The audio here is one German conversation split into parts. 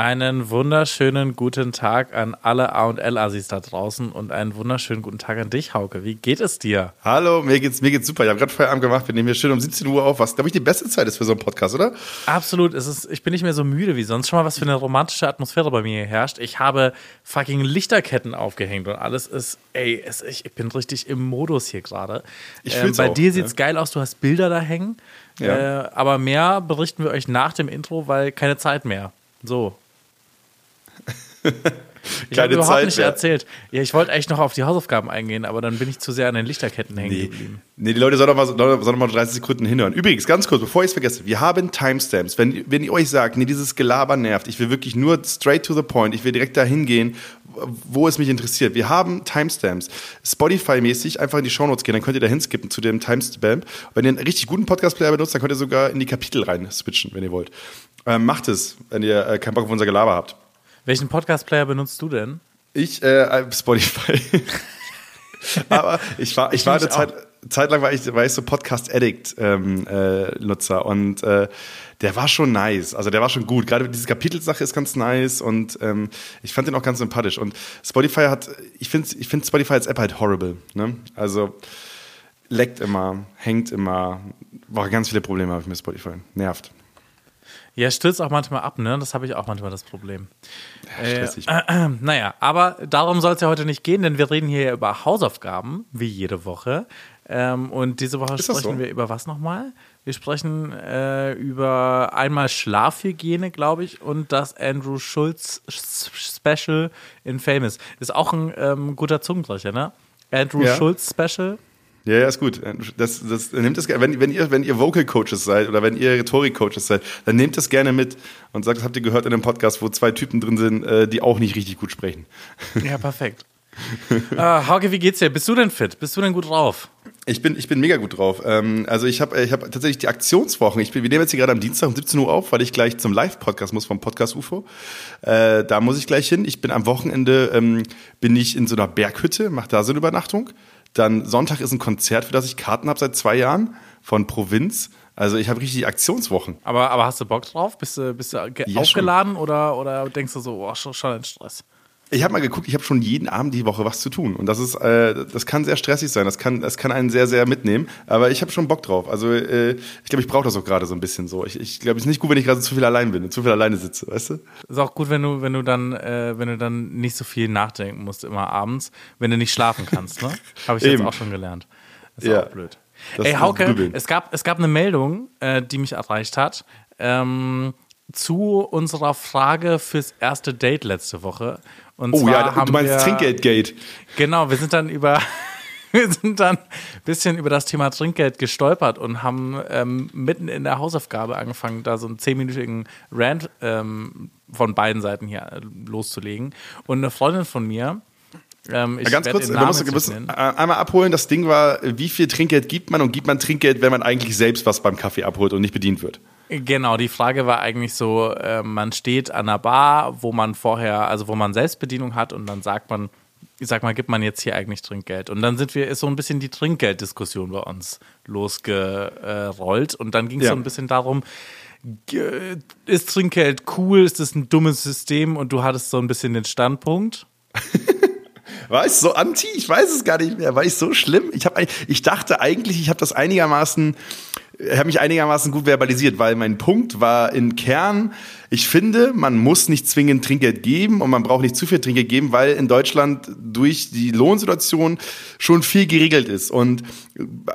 Einen wunderschönen guten Tag an alle A und L Assis da draußen und einen wunderschönen guten Tag an dich, Hauke. Wie geht es dir? Hallo, mir geht's mir geht's super. Ich habe gerade Feierabend gemacht. Wir nehmen hier schön um 17 Uhr auf, was glaube ich die beste Zeit ist für so einen Podcast, oder? Absolut. Es ist, ich bin nicht mehr so müde wie sonst. Schon mal was für eine romantische Atmosphäre bei mir herrscht. Ich habe fucking Lichterketten aufgehängt und alles ist, ey, es, ich, ich bin richtig im Modus hier gerade. Ich ähm, Bei auch, dir sieht's ja. geil aus. Du hast Bilder da hängen. Ja. Äh, aber mehr berichten wir euch nach dem Intro, weil keine Zeit mehr. So. Ich habe überhaupt Zeit nicht mehr. erzählt. Ja, ich wollte eigentlich noch auf die Hausaufgaben eingehen, aber dann bin ich zu sehr an den Lichterketten hängen Nee. geblieben. nee, die Leute sollen doch mal, sollen mal 30 Sekunden hinhören. Übrigens, ganz kurz, bevor ich es vergesse, wir haben Timestamps. Wenn, wenn ihr euch sagt, nee, dieses Gelaber nervt, ich will wirklich nur straight to the point, ich will direkt dahin gehen, wo es mich interessiert. Wir haben Timestamps. Spotify-mäßig einfach in die Shownotes gehen, dann könnt ihr da hinskippen zu dem Timestamp. Wenn ihr einen richtig guten Podcast-Player benutzt, dann könnt ihr sogar in die Kapitel rein switchen, wenn ihr wollt. Ähm, macht es, wenn ihr äh, keinen Bock auf unser Gelaber habt. Welchen Podcast-Player benutzt du denn? Ich, äh, Spotify. Aber ich war, ich, Ich war eine Zeit, Zeit lang war ich, war ich so Podcast Addict ähm, äh, und äh, der war schon nice. Also der war schon gut. Gerade diese Kapitelsache ist ganz nice und ähm, ich fand den auch ganz sympathisch. Und Spotify hat, ich finde, ich finde Spotify als App halt horrible. Ne? Also leckt immer, hängt immer, war ganz viele Probleme habe ich mit Spotify. Nervt. Ja, stürzt auch manchmal ab, ne? Das habe ich auch manchmal das Problem. stressig. Äh, äh, naja, aber darum soll es ja heute nicht gehen, denn wir reden hier ja über Hausaufgaben, wie jede Woche. Ähm, und diese Woche Ist sprechen so? wir über was nochmal? Wir sprechen äh, über einmal Schlafhygiene, glaube ich, und das Andrew Schulz Special in Famous. Ist auch ein ähm, guter Zungenbrecher, ne? Andrew Ja. Schulz Special. Ja, ja, ist gut. Das, das, nehmt das, wenn, wenn, ihr, wenn ihr Vocal Coaches seid oder wenn ihr Rhetorik Coaches seid, dann nehmt das gerne mit und sagt, das habt ihr gehört in einem Podcast, wo zwei Typen drin sind, äh, die auch nicht richtig gut sprechen. Ja, perfekt. äh, Hauke, wie geht's dir? Bist du denn fit? Bist du denn gut drauf? Ich bin, ich bin mega gut drauf. Ähm, also ich habe ich hab tatsächlich die Aktionswochen. Ich bin, wir nehmen jetzt hier gerade am Dienstag um 17 Uhr auf, weil ich gleich zum Live-Podcast muss vom Podcast UFO. Äh, da muss ich gleich hin. Ich bin am Wochenende, ähm, bin ich in so einer Berghütte, mache da so eine Übernachtung. Dann Sonntag ist ein Konzert, für das ich Karten habe seit zwei Jahren von Provinz. Also ich habe richtig Aktionswochen. Aber, aber hast du Bock drauf? Bist du, bist du Ja, aufgeladen oder, oder denkst du so, oh, schon, schon ein Stress? Ich habe mal geguckt, ich habe schon jeden Abend die Woche was zu tun. Und das ist, äh, das kann sehr stressig sein. Das kann, das kann einen sehr, sehr mitnehmen. Aber ich habe schon Bock drauf. Also äh, ich glaube, ich brauche das auch gerade so ein bisschen so. Ich, ich glaube, es ist nicht gut, wenn ich gerade zu viel allein bin und zu viel alleine sitze, weißt du? Ist auch gut, wenn du, wenn du dann, äh, wenn du dann nicht so viel nachdenken musst immer abends, wenn du nicht schlafen kannst, ne? Habe ich jetzt auch schon gelernt. Ist Ja. auch blöd. Das Ey, Hauke, es gab, es gab eine Meldung, äh, die mich erreicht hat, ähm, zu unserer Frage fürs erste Date letzte Woche. Und Oh ja, haben du meinst wir, Trinkgeldgate. Genau, wir sind dann über wir sind dann ein bisschen über das Thema Trinkgeld gestolpert und haben ähm, mitten in der Hausaufgabe angefangen, da so einen zehnminütigen Rant ähm, von beiden Seiten hier äh, loszulegen. Und eine Freundin von mir, ähm, ich Ja, ganz werd kurz, wir müssen, wir müssen äh, einmal abholen. Das Ding war, wie viel Trinkgeld gibt man und gibt man Trinkgeld, wenn man eigentlich selbst was beim Kaffee abholt und nicht bedient wird? Genau, die Frage war eigentlich so, äh, man steht an einer Bar, wo man vorher, also wo man Selbstbedienung hat und dann sagt man, ich sag mal, gibt man jetzt hier eigentlich Trinkgeld? Und dann sind wir, ist so ein bisschen die Trinkgelddiskussion bei uns losgerollt und dann ging es Ja. so ein bisschen darum, ist Trinkgeld cool, ist es ein dummes System und du hattest so ein bisschen den Standpunkt. War ich so anti? Ich weiß es gar nicht mehr. War ich so schlimm? Ich, hab, ich dachte eigentlich, ich habe das einigermaßen, habe mich einigermaßen gut verbalisiert, weil mein Punkt war im Kern, ich finde, man muss nicht zwingend Trinkgeld geben und man braucht nicht zu viel Trinkgeld geben, weil in Deutschland durch die Lohnsituation schon viel geregelt ist. Und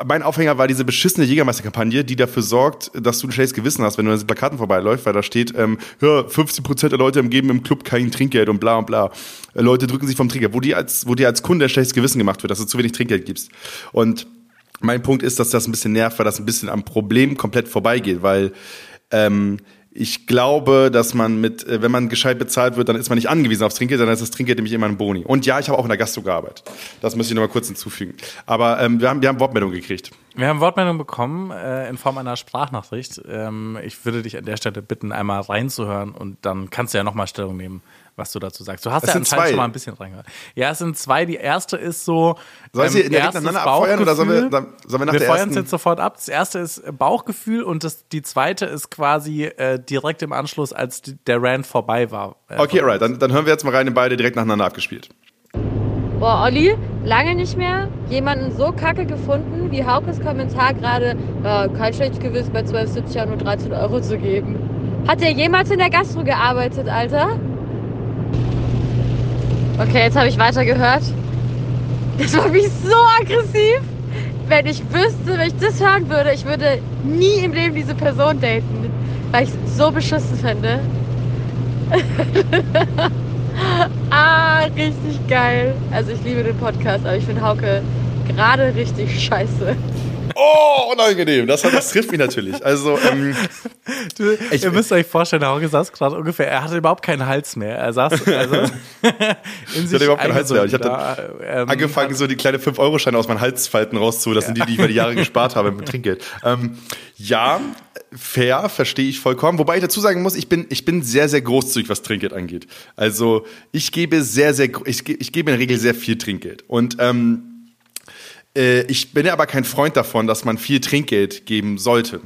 mein Aufhänger war diese beschissene Jägermeisterkampagne, die dafür sorgt, dass du ein schlechtes Gewissen hast, wenn du an diesen Plakaten vorbeiläufst, weil da steht, ähm, ja, 50% der Leute geben im Club kein Trinkgeld und bla und bla. Leute drücken sich vom Trinkgeld, wo dir als, wo dir als Kunde ein schlechtes Gewissen gemacht wird, dass du zu wenig Trinkgeld gibst. Und mein Punkt ist, dass das ein bisschen nervt, weil das ein bisschen am Problem komplett vorbeigeht, weil ähm, ich glaube, dass man mit, äh, wenn man gescheit bezahlt wird, dann ist man nicht angewiesen aufs Trinkgeld, dann ist das Trinkgeld nämlich immer ein Boni. Und ja, ich habe auch in der Gastro gearbeitet. Das muss ich noch mal kurz hinzufügen. Aber ähm, wir haben, wir haben Wortmeldung gekriegt. Wir haben Wortmeldung bekommen äh, in Form einer Sprachnachricht. Ähm, ich würde dich an der Stelle bitten, einmal reinzuhören und dann kannst du ja nochmal Stellung nehmen, was du dazu sagst. Du hast Das ja anscheinend zwei. schon mal ein bisschen reingehört. Ja, es sind zwei. Die erste ist so. Soll ich sie ähm, direkt erstes nacheinander abfeuern oder sollen wir, Bauchgefühl. dann- sollen wir nach wir der feuern es jetzt sofort ab. Das erste ist Bauchgefühl und das, die zweite ist quasi äh, direkt im Anschluss, als die, der Rand vorbei war. Äh, Okay, alright, dann, dann hören wir jetzt mal rein in beide direkt nacheinander abgespielt. Boah, Olli, lange nicht mehr jemanden so kacke gefunden, wie Haukes Kommentar gerade, ja, kein schlechtes Gewissen bei 12,70 Jahren nur 13 Euro zu geben. Hat der jemals in der Gastro gearbeitet, Alter? Okay, jetzt habe ich weitergehört. Das war mich so aggressiv. Wenn ich wüsste, wenn ich das hören würde, ich würde nie im Leben diese Person daten, weil ich es so beschissen finde. Ah, richtig geil. Also ich liebe den Podcast, aber ich finde Hauke gerade richtig scheiße. Oh, unangenehm. Das, das trifft mich natürlich. Also, ähm, Du, Ich- ihr müsst euch vorstellen, Hauke saß gerade ungefähr, er hatte überhaupt keinen Hals mehr. Er saß also in sich überhaupt keinen Hals mehr. Ich da, ähm, angefangen, so die kleine 5-Euro-Scheine aus meinen Halsfalten rauszuholen. Das sind die, die ich über die Jahre gespart habe mit Trinkgeld. Ähm, ja, fair, verstehe ich vollkommen. Wobei ich dazu sagen muss, ich bin, ich bin sehr, sehr großzügig, was Trinkgeld angeht. Also ich gebe sehr, sehr, ich, ich gebe in der Regel sehr viel Trinkgeld. Und ähm, äh, ich bin aber kein Freund davon, dass man viel Trinkgeld geben sollte.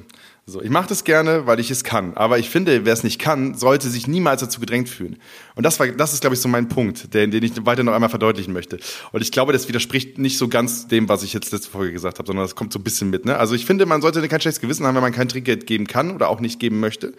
So, ich mache das gerne, weil ich es kann. Aber ich finde, wer es nicht kann, sollte sich niemals dazu gedrängt fühlen. Und das war, das ist, glaube ich, so mein Punkt, den, den ich weiter noch einmal verdeutlichen möchte. Und ich glaube, das widerspricht nicht so ganz dem, was ich jetzt letzte Folge gesagt habe, sondern das kommt so ein bisschen mit. Ne? Also ich finde, man sollte kein schlechtes Gewissen haben, wenn man kein Trinkgeld geben kann oder auch nicht geben möchte.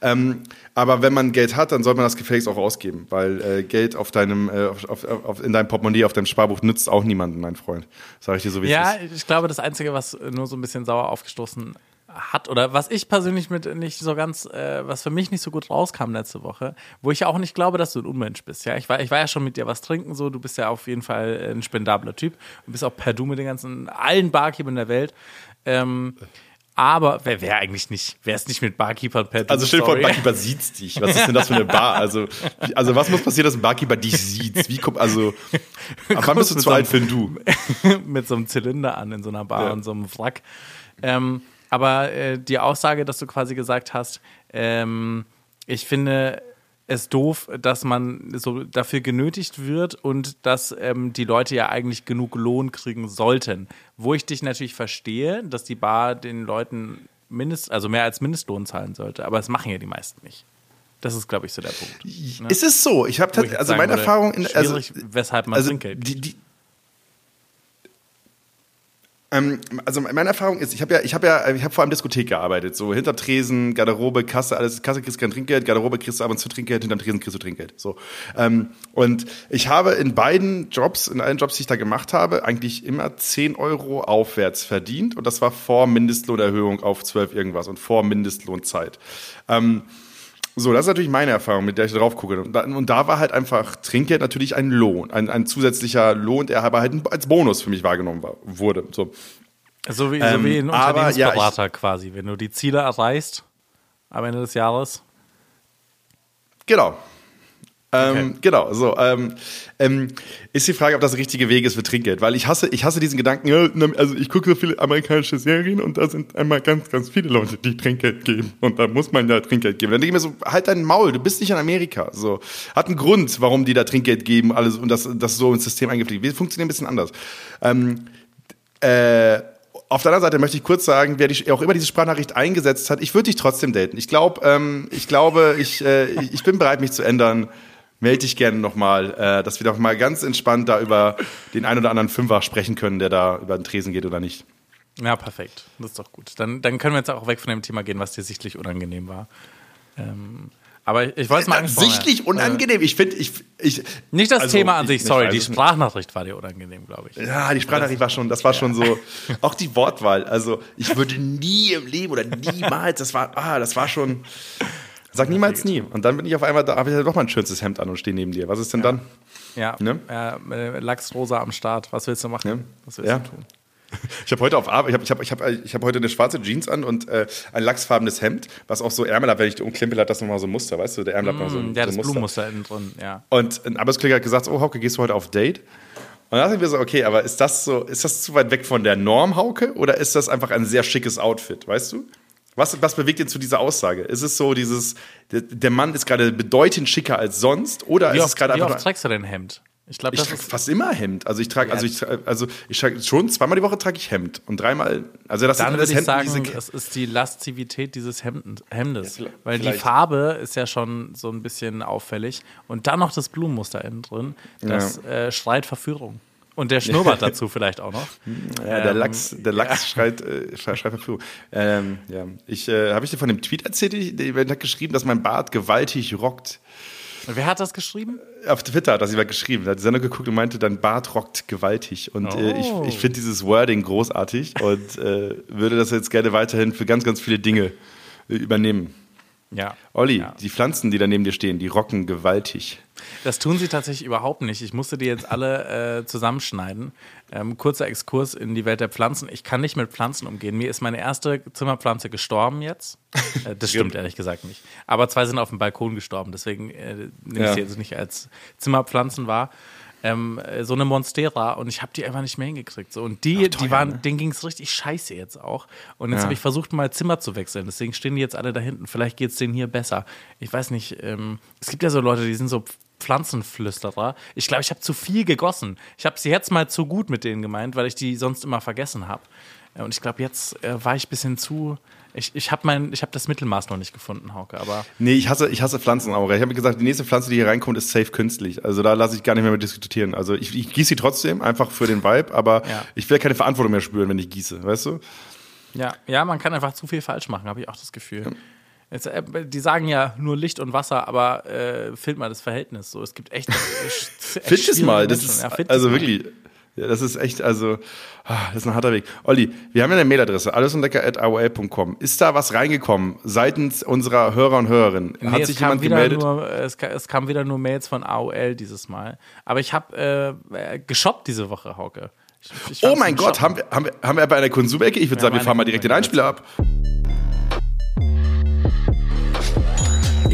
Ähm, aber wenn man Geld hat, dann sollte man das gefälligst auch ausgeben, weil äh, Geld auf deinem, äh, auf, auf, in deinem Portemonnaie, auf deinem Sparbuch nützt auch niemanden, mein Freund. Sag ich dir so wie es Ja, ist. ich glaube, das Einzige, was nur so ein bisschen sauer aufgestoßen hat oder was ich persönlich mit nicht so ganz, äh, was für mich nicht so gut rauskam letzte Woche, wo ich ja auch nicht glaube, dass du ein Unmensch bist. Ja, ich war, ich war ja schon mit dir was trinken, so, du bist ja auf jeden Fall ein spendabler Typ. Du bist auch per Du mit den ganzen, allen Barkeepern der Welt. Ähm, aber wer wäre eigentlich nicht, wer ist nicht mit Barkeepern per Du? Also stell dir vor, ein. Barkeeper sieht dich. Was ist denn das für eine Bar? Also, also was muss passieren, dass ein Barkeeper dich sieht? Wie kommt, also, ab wann bist du mit zu so alt für ein Du? mit so einem Zylinder an in so einer Bar Ja. und so einem Wrack. Ähm, aber äh, die Aussage, dass du quasi gesagt hast, ähm, ich finde es doof, dass man so dafür genötigt wird und dass ähm, die Leute ja eigentlich genug Lohn kriegen sollten. Wo ich dich natürlich verstehe, dass die Bar den Leuten mindest, also mehr als Mindestlohn zahlen sollte, aber das machen ja die meisten nicht. Das ist, glaube ich, so der Punkt. Ne? Ist es so? Ich habe also meine Erfahrung, in, also, weshalb man also Trinkgeld die, die, ähm, also meine Erfahrung ist, ich habe ja, ich habe ja, ich habe vor allem Diskothek gearbeitet, so hinter Tresen, Garderobe, Kasse, alles. Kasse kriegst kein Trinkgeld, Garderobe kriegst du ab und zu Trinkgeld, hinterm Tresen kriegst du Trinkgeld. So ähm, und ich habe in beiden Jobs, in allen Jobs, die ich da gemacht habe, eigentlich immer 10 Euro aufwärts verdient und das war vor Mindestlohnerhöhung auf 12 irgendwas und vor Mindestlohnzeit. Ähm, so, das ist natürlich meine Erfahrung, mit der ich drauf gucke. Und da, und da war halt einfach Trinkgeld natürlich ein Lohn, ein, ein zusätzlicher Lohn, der aber halt als Bonus für mich wahrgenommen war, wurde. So. So wie, so Ähm, wie ein aber, ja, Unternehmensberater quasi. Wenn du die Ziele erreichst am Ende des Jahres. Genau. Ähm, Okay. Genau, so. Ähm, ähm, ist die Frage, ob das der richtige Weg ist für Trinkgeld. Weil ich hasse, ich hasse diesen Gedanken, ja, also ich gucke so viele amerikanische Serien und da sind einmal ganz, ganz viele Leute, die Trinkgeld geben. Und da muss man ja Trinkgeld geben. Dann denke ich mir so, halt dein Maul, du bist nicht in Amerika. So. Hat einen Grund, warum die da Trinkgeld geben, alles und das, das so ins System eingepflegt. Wir funktionieren ein bisschen anders. Ähm, äh, auf der anderen Seite möchte ich kurz sagen, wer dich auch immer diese Sprachnachricht eingesetzt hat, ich würde dich trotzdem daten. Ich glaube, ähm, ich glaube, ich, äh, ich bin bereit, mich zu ändern. Melde dich gerne nochmal, äh, dass wir doch mal ganz entspannt da über den ein oder anderen Fünfer sprechen können, der da über den Tresen geht oder nicht. Ja, perfekt. Das ist doch gut. Dann, dann können wir jetzt auch weg von dem Thema gehen, was dir sichtlich unangenehm war. Ähm, aber ich, ich wollte es mal angesprochen Sichtlich unangenehm. Ich finde, ich, ich. Nicht das also, Thema an ich- sich, ich sorry. Die nicht. Sprachnachricht war dir unangenehm, glaube ich. Ja, die Sprachnachricht war schon, das war schon so, auch die Wortwahl. Also ich würde nie im Leben oder niemals, das war, ah, das war schon. Sag niemals nie. Und dann bin ich auf einmal da, habe ich ja doch mal ein schönes Hemd an und stehe neben dir. Was ist denn dann? Ja, Ne? äh, Lachsrosa am Start. Was willst du machen? Ja. Was willst Ja. du tun? Ich habe heute auf Arbeit, ich habe ich hab, ich hab, ich hab heute eine schwarze Jeans an und äh, ein lachsfarbenes Hemd, was auch so Ärmel hat, wenn ich die umklimpel, hat das nochmal so ein Muster, weißt du? Der Ärmel hat noch so, ein- Mm, Ja, so das ein Muster. Blumenmuster innen drin, ja. Und ein Arbeitskollege hat gesagt, oh Hauke, gehst du heute auf Date? Und dann dachte ich mir so, okay, aber ist das so, ist das zu weit weg von der Norm, Hauke? Oder ist das einfach ein sehr schickes Outfit, weißt du? Was, was bewegt ihn zu dieser Aussage? Ist es so dieses, der, der Mann ist gerade bedeutend schicker als sonst? Oder Wie ist oft, es gerade wie einfach. oft trägst du dein Hemd? Ich glaube, ich das trage ist. fast immer Hemd. Also ich trage, also ich, tra- also ich trage schon zweimal die Woche trage ich Hemd und dreimal, also das Dann das würde ich sagen, es ist die Lastivität dieses Hemden, Hemdes. Ja, weil die vielleicht. Farbe ist ja schon so ein bisschen auffällig. Und dann noch das Blumenmuster innen drin. Das äh, schreit Verführung. Und der Schnurrbart dazu vielleicht auch noch. Ja, der Ähm, Lachs, der Lachs schreit, äh, schreit. Ähm, ja, ich äh, habe ich dir von dem Tweet erzählt, der hat geschrieben, dass mein Bart gewaltig rockt. Wer hat das geschrieben? Auf Twitter hat das jemand geschrieben, der hat die Sendung geguckt und meinte, dein Bart rockt gewaltig. Und äh, ich, Oh. ich finde dieses Wording großartig und äh, würde das jetzt gerne weiterhin für ganz, ganz viele Dinge äh, übernehmen. Ja. Olli, Ja. die Pflanzen, die da neben dir stehen, die rocken gewaltig. Das tun sie tatsächlich überhaupt nicht. Ich musste die jetzt alle äh, zusammenschneiden. Ähm, kurzer Exkurs in die Welt der Pflanzen. Ich kann nicht mit Pflanzen umgehen. Mir ist meine erste Zimmerpflanze gestorben jetzt. Äh, das stimmt ehrlich gesagt nicht. Aber zwei sind auf dem Balkon gestorben. Deswegen äh, nehme ich Ja. sie jetzt nicht als Zimmerpflanzen wahr. Ähm, äh, so eine Monstera und ich habe die einfach nicht mehr hingekriegt. So. Und die, die waren, denen ging es richtig scheiße jetzt auch. Und jetzt Ja. habe ich versucht, mal Zimmer zu wechseln. Deswegen stehen die jetzt alle da hinten. Vielleicht geht es denen hier besser. Ich weiß nicht. Ähm, es gibt ja so Leute, die sind so Pflanzenflüsterer. Ich glaube, ich habe zu viel gegossen. Ich habe sie jetzt mal zu gut mit denen gemeint, weil ich die sonst immer vergessen habe. Äh, Und ich glaube, jetzt äh, war ich ein bisschen zu. Ich, ich habe habe das Mittelmaß noch nicht gefunden, Hauke. Aber Nee, ich hasse, ich hasse Pflanzenaura. Ich habe mir gesagt, die nächste Pflanze, die hier reinkommt, ist safe künstlich. Also da lasse ich gar nicht mehr mit diskutieren. Also ich, ich gieße sie trotzdem, einfach für den Vibe, aber Ja. ich will keine Verantwortung mehr spüren, wenn ich gieße, weißt du? ja, ja, man kann einfach zu viel falsch machen, habe ich auch das Gefühl. Jetzt, äh, die sagen ja nur Licht und Wasser, aber äh, find mal das Verhältnis. So, es gibt echt. Find es mal, das ist, Ja, also mal. Das ist echt, also, ah, das ist ein harter Weg. Olli, wir haben ja eine Mailadresse, allesundlecker.aol.com. Ist da was reingekommen seitens unserer Hörer und Hörerinnen? Nee, Hat sich jemand gemeldet? Nur, es, es kam wieder nur Mails von AOL dieses Mal. Aber ich habe äh, äh, geshoppt diese Woche, Hauke. Ich, ich Oh mein Gott, haben wir, haben wir, haben wir bei einer Konsumecke? Ich würde sagen, wir fahren mal direkt den Einspieler ab.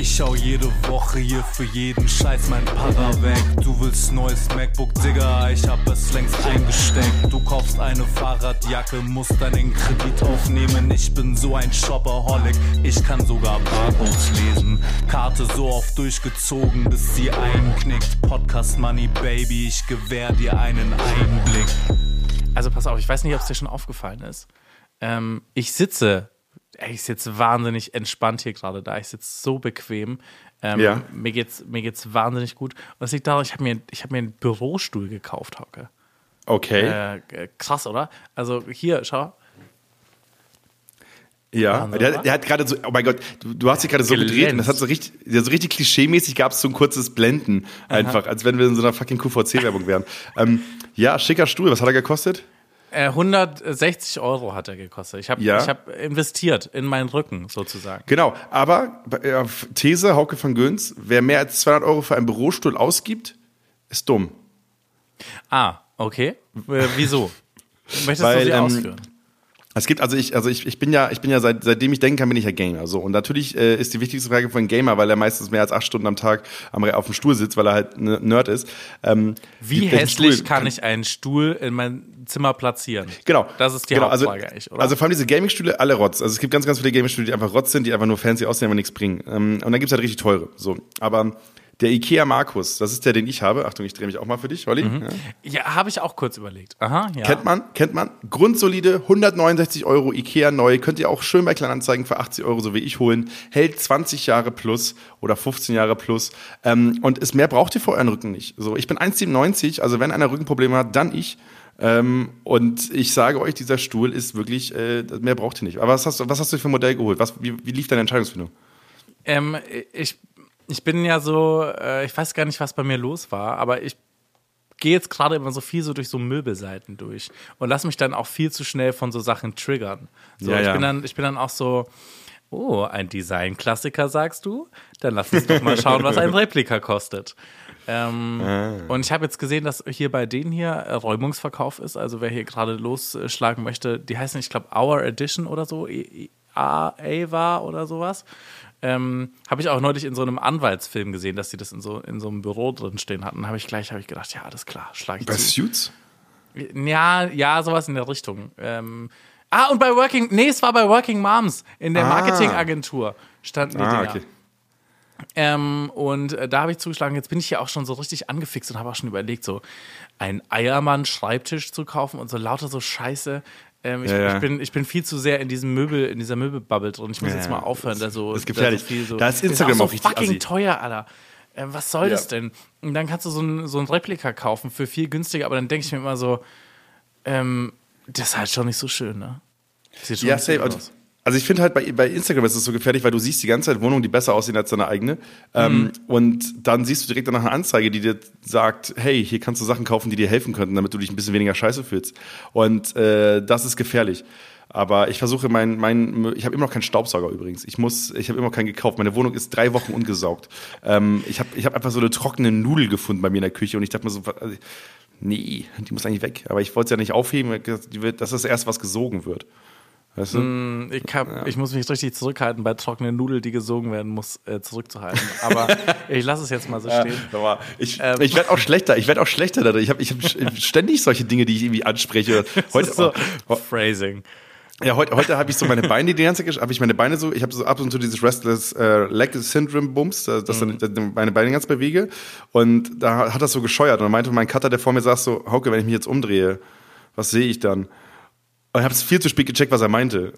Ich schau jede Woche hier für jeden Scheiß mein Para weg. Du willst neues MacBook, Digga, ich hab es längst eingesteckt. Du kaufst eine Fahrradjacke, musst deinen Kredit aufnehmen. Ich bin so ein Shopaholic, ich kann sogar Barcodes lesen. Karte so oft durchgezogen, bis sie einknickt. Podcast Money, Baby, ich gewähr dir einen Einblick. Also pass auf, ich weiß nicht, ob es dir schon aufgefallen ist. Ähm, ich sitze, ey, ich sitze wahnsinnig entspannt hier gerade da. Ich sitze so bequem. Ähm, Ja. Mir geht's, mir geht's wahnsinnig gut. Und das liegt daran, ich habe mir, ich hab mir einen Bürostuhl gekauft, Hauke. Okay. Äh, krass, oder? Also hier, schau. Ja, Wahnsinn, der, der hat gerade so, oh mein Gott, du, du hast dich gerade so Glänzt. gedreht und das hat so richtig, so richtig klischee-mäßig gab es so ein kurzes Blenden einfach, als wenn wir in so einer fucking QVC-Werbung wären. ähm, ja, schicker Stuhl, was hat er gekostet? Äh, 160 Euro hat er gekostet. Ich habe Ja. ich hab investiert in meinen Rücken sozusagen. Genau, aber äh, auf These, Hauke von Göns, wer mehr als 200 Euro für einen Bürostuhl ausgibt, ist dumm. Ah, okay. Äh, wieso? Möchtest Weil, du sie ähm, ausführen? Es gibt, also ich, also ich, ich bin ja, ich bin ja seit, seitdem ich denken kann, bin ich ja Gamer. So. Und natürlich äh, ist die wichtigste Frage von Gamer, weil er meistens mehr als acht Stunden am Tag am, auf dem Stuhl sitzt, weil er halt ein Nerd ist. Ähm, Wie hässlich Stuhl kann ich einen Stuhl in mein Zimmer platzieren? Genau. Das ist die genau, also, Hauptfrage eigentlich, oder? Also vor allem diese Gaming-Stühle, alle Rotz. Also es gibt ganz, ganz viele Gaming-Stühle, die einfach Rotz sind, die einfach nur fancy aussehen, aber nichts bringen. Ähm, und dann gibt's halt richtig teure. So. Aber der Ikea Markus, das ist der, den ich habe. Achtung, ich drehe mich auch mal für dich, Olli. Mhm. Ja. ja, habe ich auch kurz überlegt. Aha, ja. Kennt man, kennt man. Grundsolide, 169 Euro Ikea neu. Könnt ihr auch schön bei Kleinanzeigen für 80 Euro, so wie ich, holen. Hält 20 Jahre plus oder 15 Jahre plus. Ähm, und ist mehr braucht ihr vor euren Rücken nicht. So, ich bin 1,97, also wenn einer Rückenprobleme hat, dann ich. Ähm, und ich sage euch, dieser Stuhl ist wirklich, äh, mehr braucht ihr nicht. Aber was hast, du- was hast du für ein Modell geholt? Was, wie, wie lief deine Entscheidungsfindung? Ähm, ich, ich bin ja so, äh, ich weiß gar nicht, was bei mir los war, aber ich gehe jetzt gerade immer so viel so durch so Möbelseiten durch und lass mich dann auch viel zu schnell von so Sachen triggern. So, Ja, ich, ja. Bin dann, ich bin dann auch so, oh, ein Design-Klassiker, sagst du? Dann lass uns doch mal schauen, was ein Replika kostet. Ähm, Und ich habe jetzt gesehen, dass hier bei denen hier äh, Räumungsverkauf ist. Also wer hier gerade losschlagen möchte, die heißen, ich glaube, Our Edition oder so, E- E- A- Ava oder sowas. Ähm, habe ich auch neulich in so einem Anwaltsfilm gesehen, dass sie das in so, in so einem Büro drin stehen hatten. Habe ich gleich hab ich gedacht, ja, alles klar, schlage ich Bei zu. Suits? Ja, ja, sowas in der Richtung. Ähm, ah, und bei Working, nee, es war bei Working Moms in der Ah. Marketingagentur standen die Ah, Dinger. okay. Ähm, und äh, da habe ich zugeschlagen, jetzt bin ich ja auch schon so richtig angefixt und habe auch schon überlegt, so einen Eiermann-Schreibtisch zu kaufen und so lauter so Scheiße. Ähm, ich, Ja, ja. ich, bin, ich bin viel zu sehr in diesem Möbel, in dieser Möbelbubble drin. Ich muss Ja, jetzt mal aufhören, da so. das ist gefährlich. Da, so viel so, Da ist Instagram auch auch so fucking assi. teuer, Alter. Ähm, was soll das denn? Und dann kannst du so ein, so ein Replika kaufen für viel günstiger, aber dann denke ich mir immer so, ähm, das ist halt schon nicht so schön, ne? Sieht schon Ja, safe. aus. Also ich finde halt bei, bei Instagram ist es so gefährlich, weil du siehst die ganze Zeit Wohnungen, die besser aussehen als deine eigene. Ähm, und dann siehst du direkt danach eine Anzeige, die dir sagt, hey, hier kannst du Sachen kaufen, die dir helfen könnten, damit du dich ein bisschen weniger scheiße fühlst. Und äh, das ist gefährlich. Aber ich versuche mein, mein, ich habe immer noch keinen Staubsauger übrigens. Ich muss, ich habe immer noch keinen gekauft. Meine Wohnung ist drei Wochen ungesaugt. Ähm, ich habe, ich habe einfach so eine trockene Nudel gefunden bei mir in der Küche und ich dachte mir so, also, nee, die muss eigentlich weg. Aber ich wollte es ja nicht aufheben. Das ist erst was gesogen wird. Weißt du? Ich, hab, ich muss mich richtig zurückhalten, bei trockenen Nudeln, die gesogen werden muss, äh, zurückzuhalten. Aber ich lasse es jetzt mal so stehen. Mal, Ich, Ähm. ich werde auch schlechter. Ich werde auch schlechter dadurch. Ich habe ich hab ständig solche Dinge, die ich irgendwie anspreche. Heute, so oh, Phrasing. ja, heute, heute habe ich so meine Beine die ganze Zeit, habe ich meine Beine so, ich habe so ab und zu dieses Restless äh, Leg Syndrome Bums, dass Mhm. dann meine Beine ganz bewege und da hat das so gescheuert und dann meinte mein Cutter, der vor mir saß so, Hauke, wenn ich mich jetzt umdrehe, was sehe ich dann? Und ich habe es viel zu spät gecheckt, was er meinte.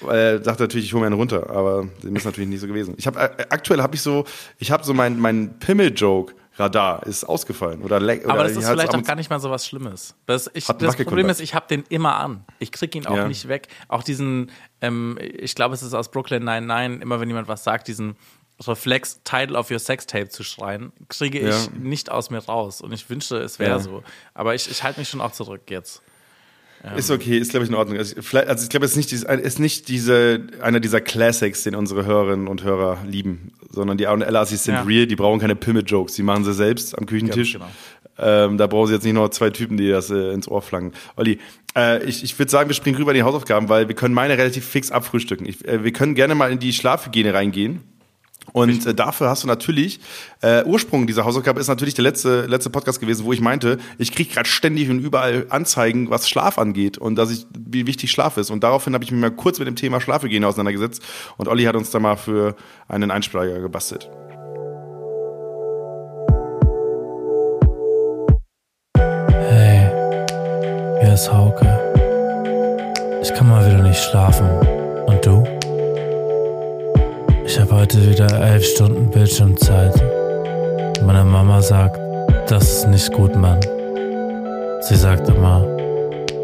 Weil er dachte natürlich, ich hole mir einen runter, aber dem ist natürlich nicht so gewesen. Ich habe äh, aktuell habe ich so, ich habe so mein mein Pimmel Joke Radar ist ausgefallen oder, oder Aber das ist vielleicht auch gar nicht mal so was Schlimmes. Das, ich, das. Problem ist, ich habe den immer an. Ich krieg ihn auch Ja. nicht weg. Auch diesen, ähm, ich glaube, es ist aus Brooklyn 99, immer wenn jemand was sagt, diesen Reflex, Title of your Sex Tape zu schreien, kriege ich Ja. nicht aus mir raus. Und ich wünschte, es wäre Ja. so. Aber ich, ich halte mich schon auch zurück jetzt. Ist okay, ist glaube ich in Ordnung. Also, also ich glaube, es ist nicht, dieses- ist nicht diese, einer dieser Classics, den unsere Hörerinnen und Hörer lieben, sondern die A&L-Assis sind Ja. real, die brauchen keine Pimmel-Jokes, die machen sie selbst am Küchentisch. Ganz Ähm, da brauchen sie jetzt nicht noch zwei Typen, die das äh, ins Ohr flangen. Olli, äh, ich, ich würde sagen, wir springen rüber in die Hausaufgaben, weil wir können meine relativ fix abfrühstücken. Ich, äh, wir können gerne mal in die Schlafhygiene reingehen. Und äh, dafür hast du natürlich, äh, Ursprung dieser Hausaufgabe ist natürlich der letzte, letzte Podcast gewesen, wo ich meinte, ich kriege gerade ständig und überall Anzeigen, was Schlaf angeht und dass ich, wie wichtig Schlaf ist. Und daraufhin habe ich mich mal kurz mit dem Thema Schlafhygiene auseinandergesetzt und Olli hat uns da mal für einen Einspeiger gebastelt. Hey, hier ist Hauke. Ich kann mal wieder nicht schlafen. Und du? Ich habe heute wieder elf Stunden Bildschirmzeit. Meine Mama sagt, das ist nicht gut, Mann. Sie sagt immer,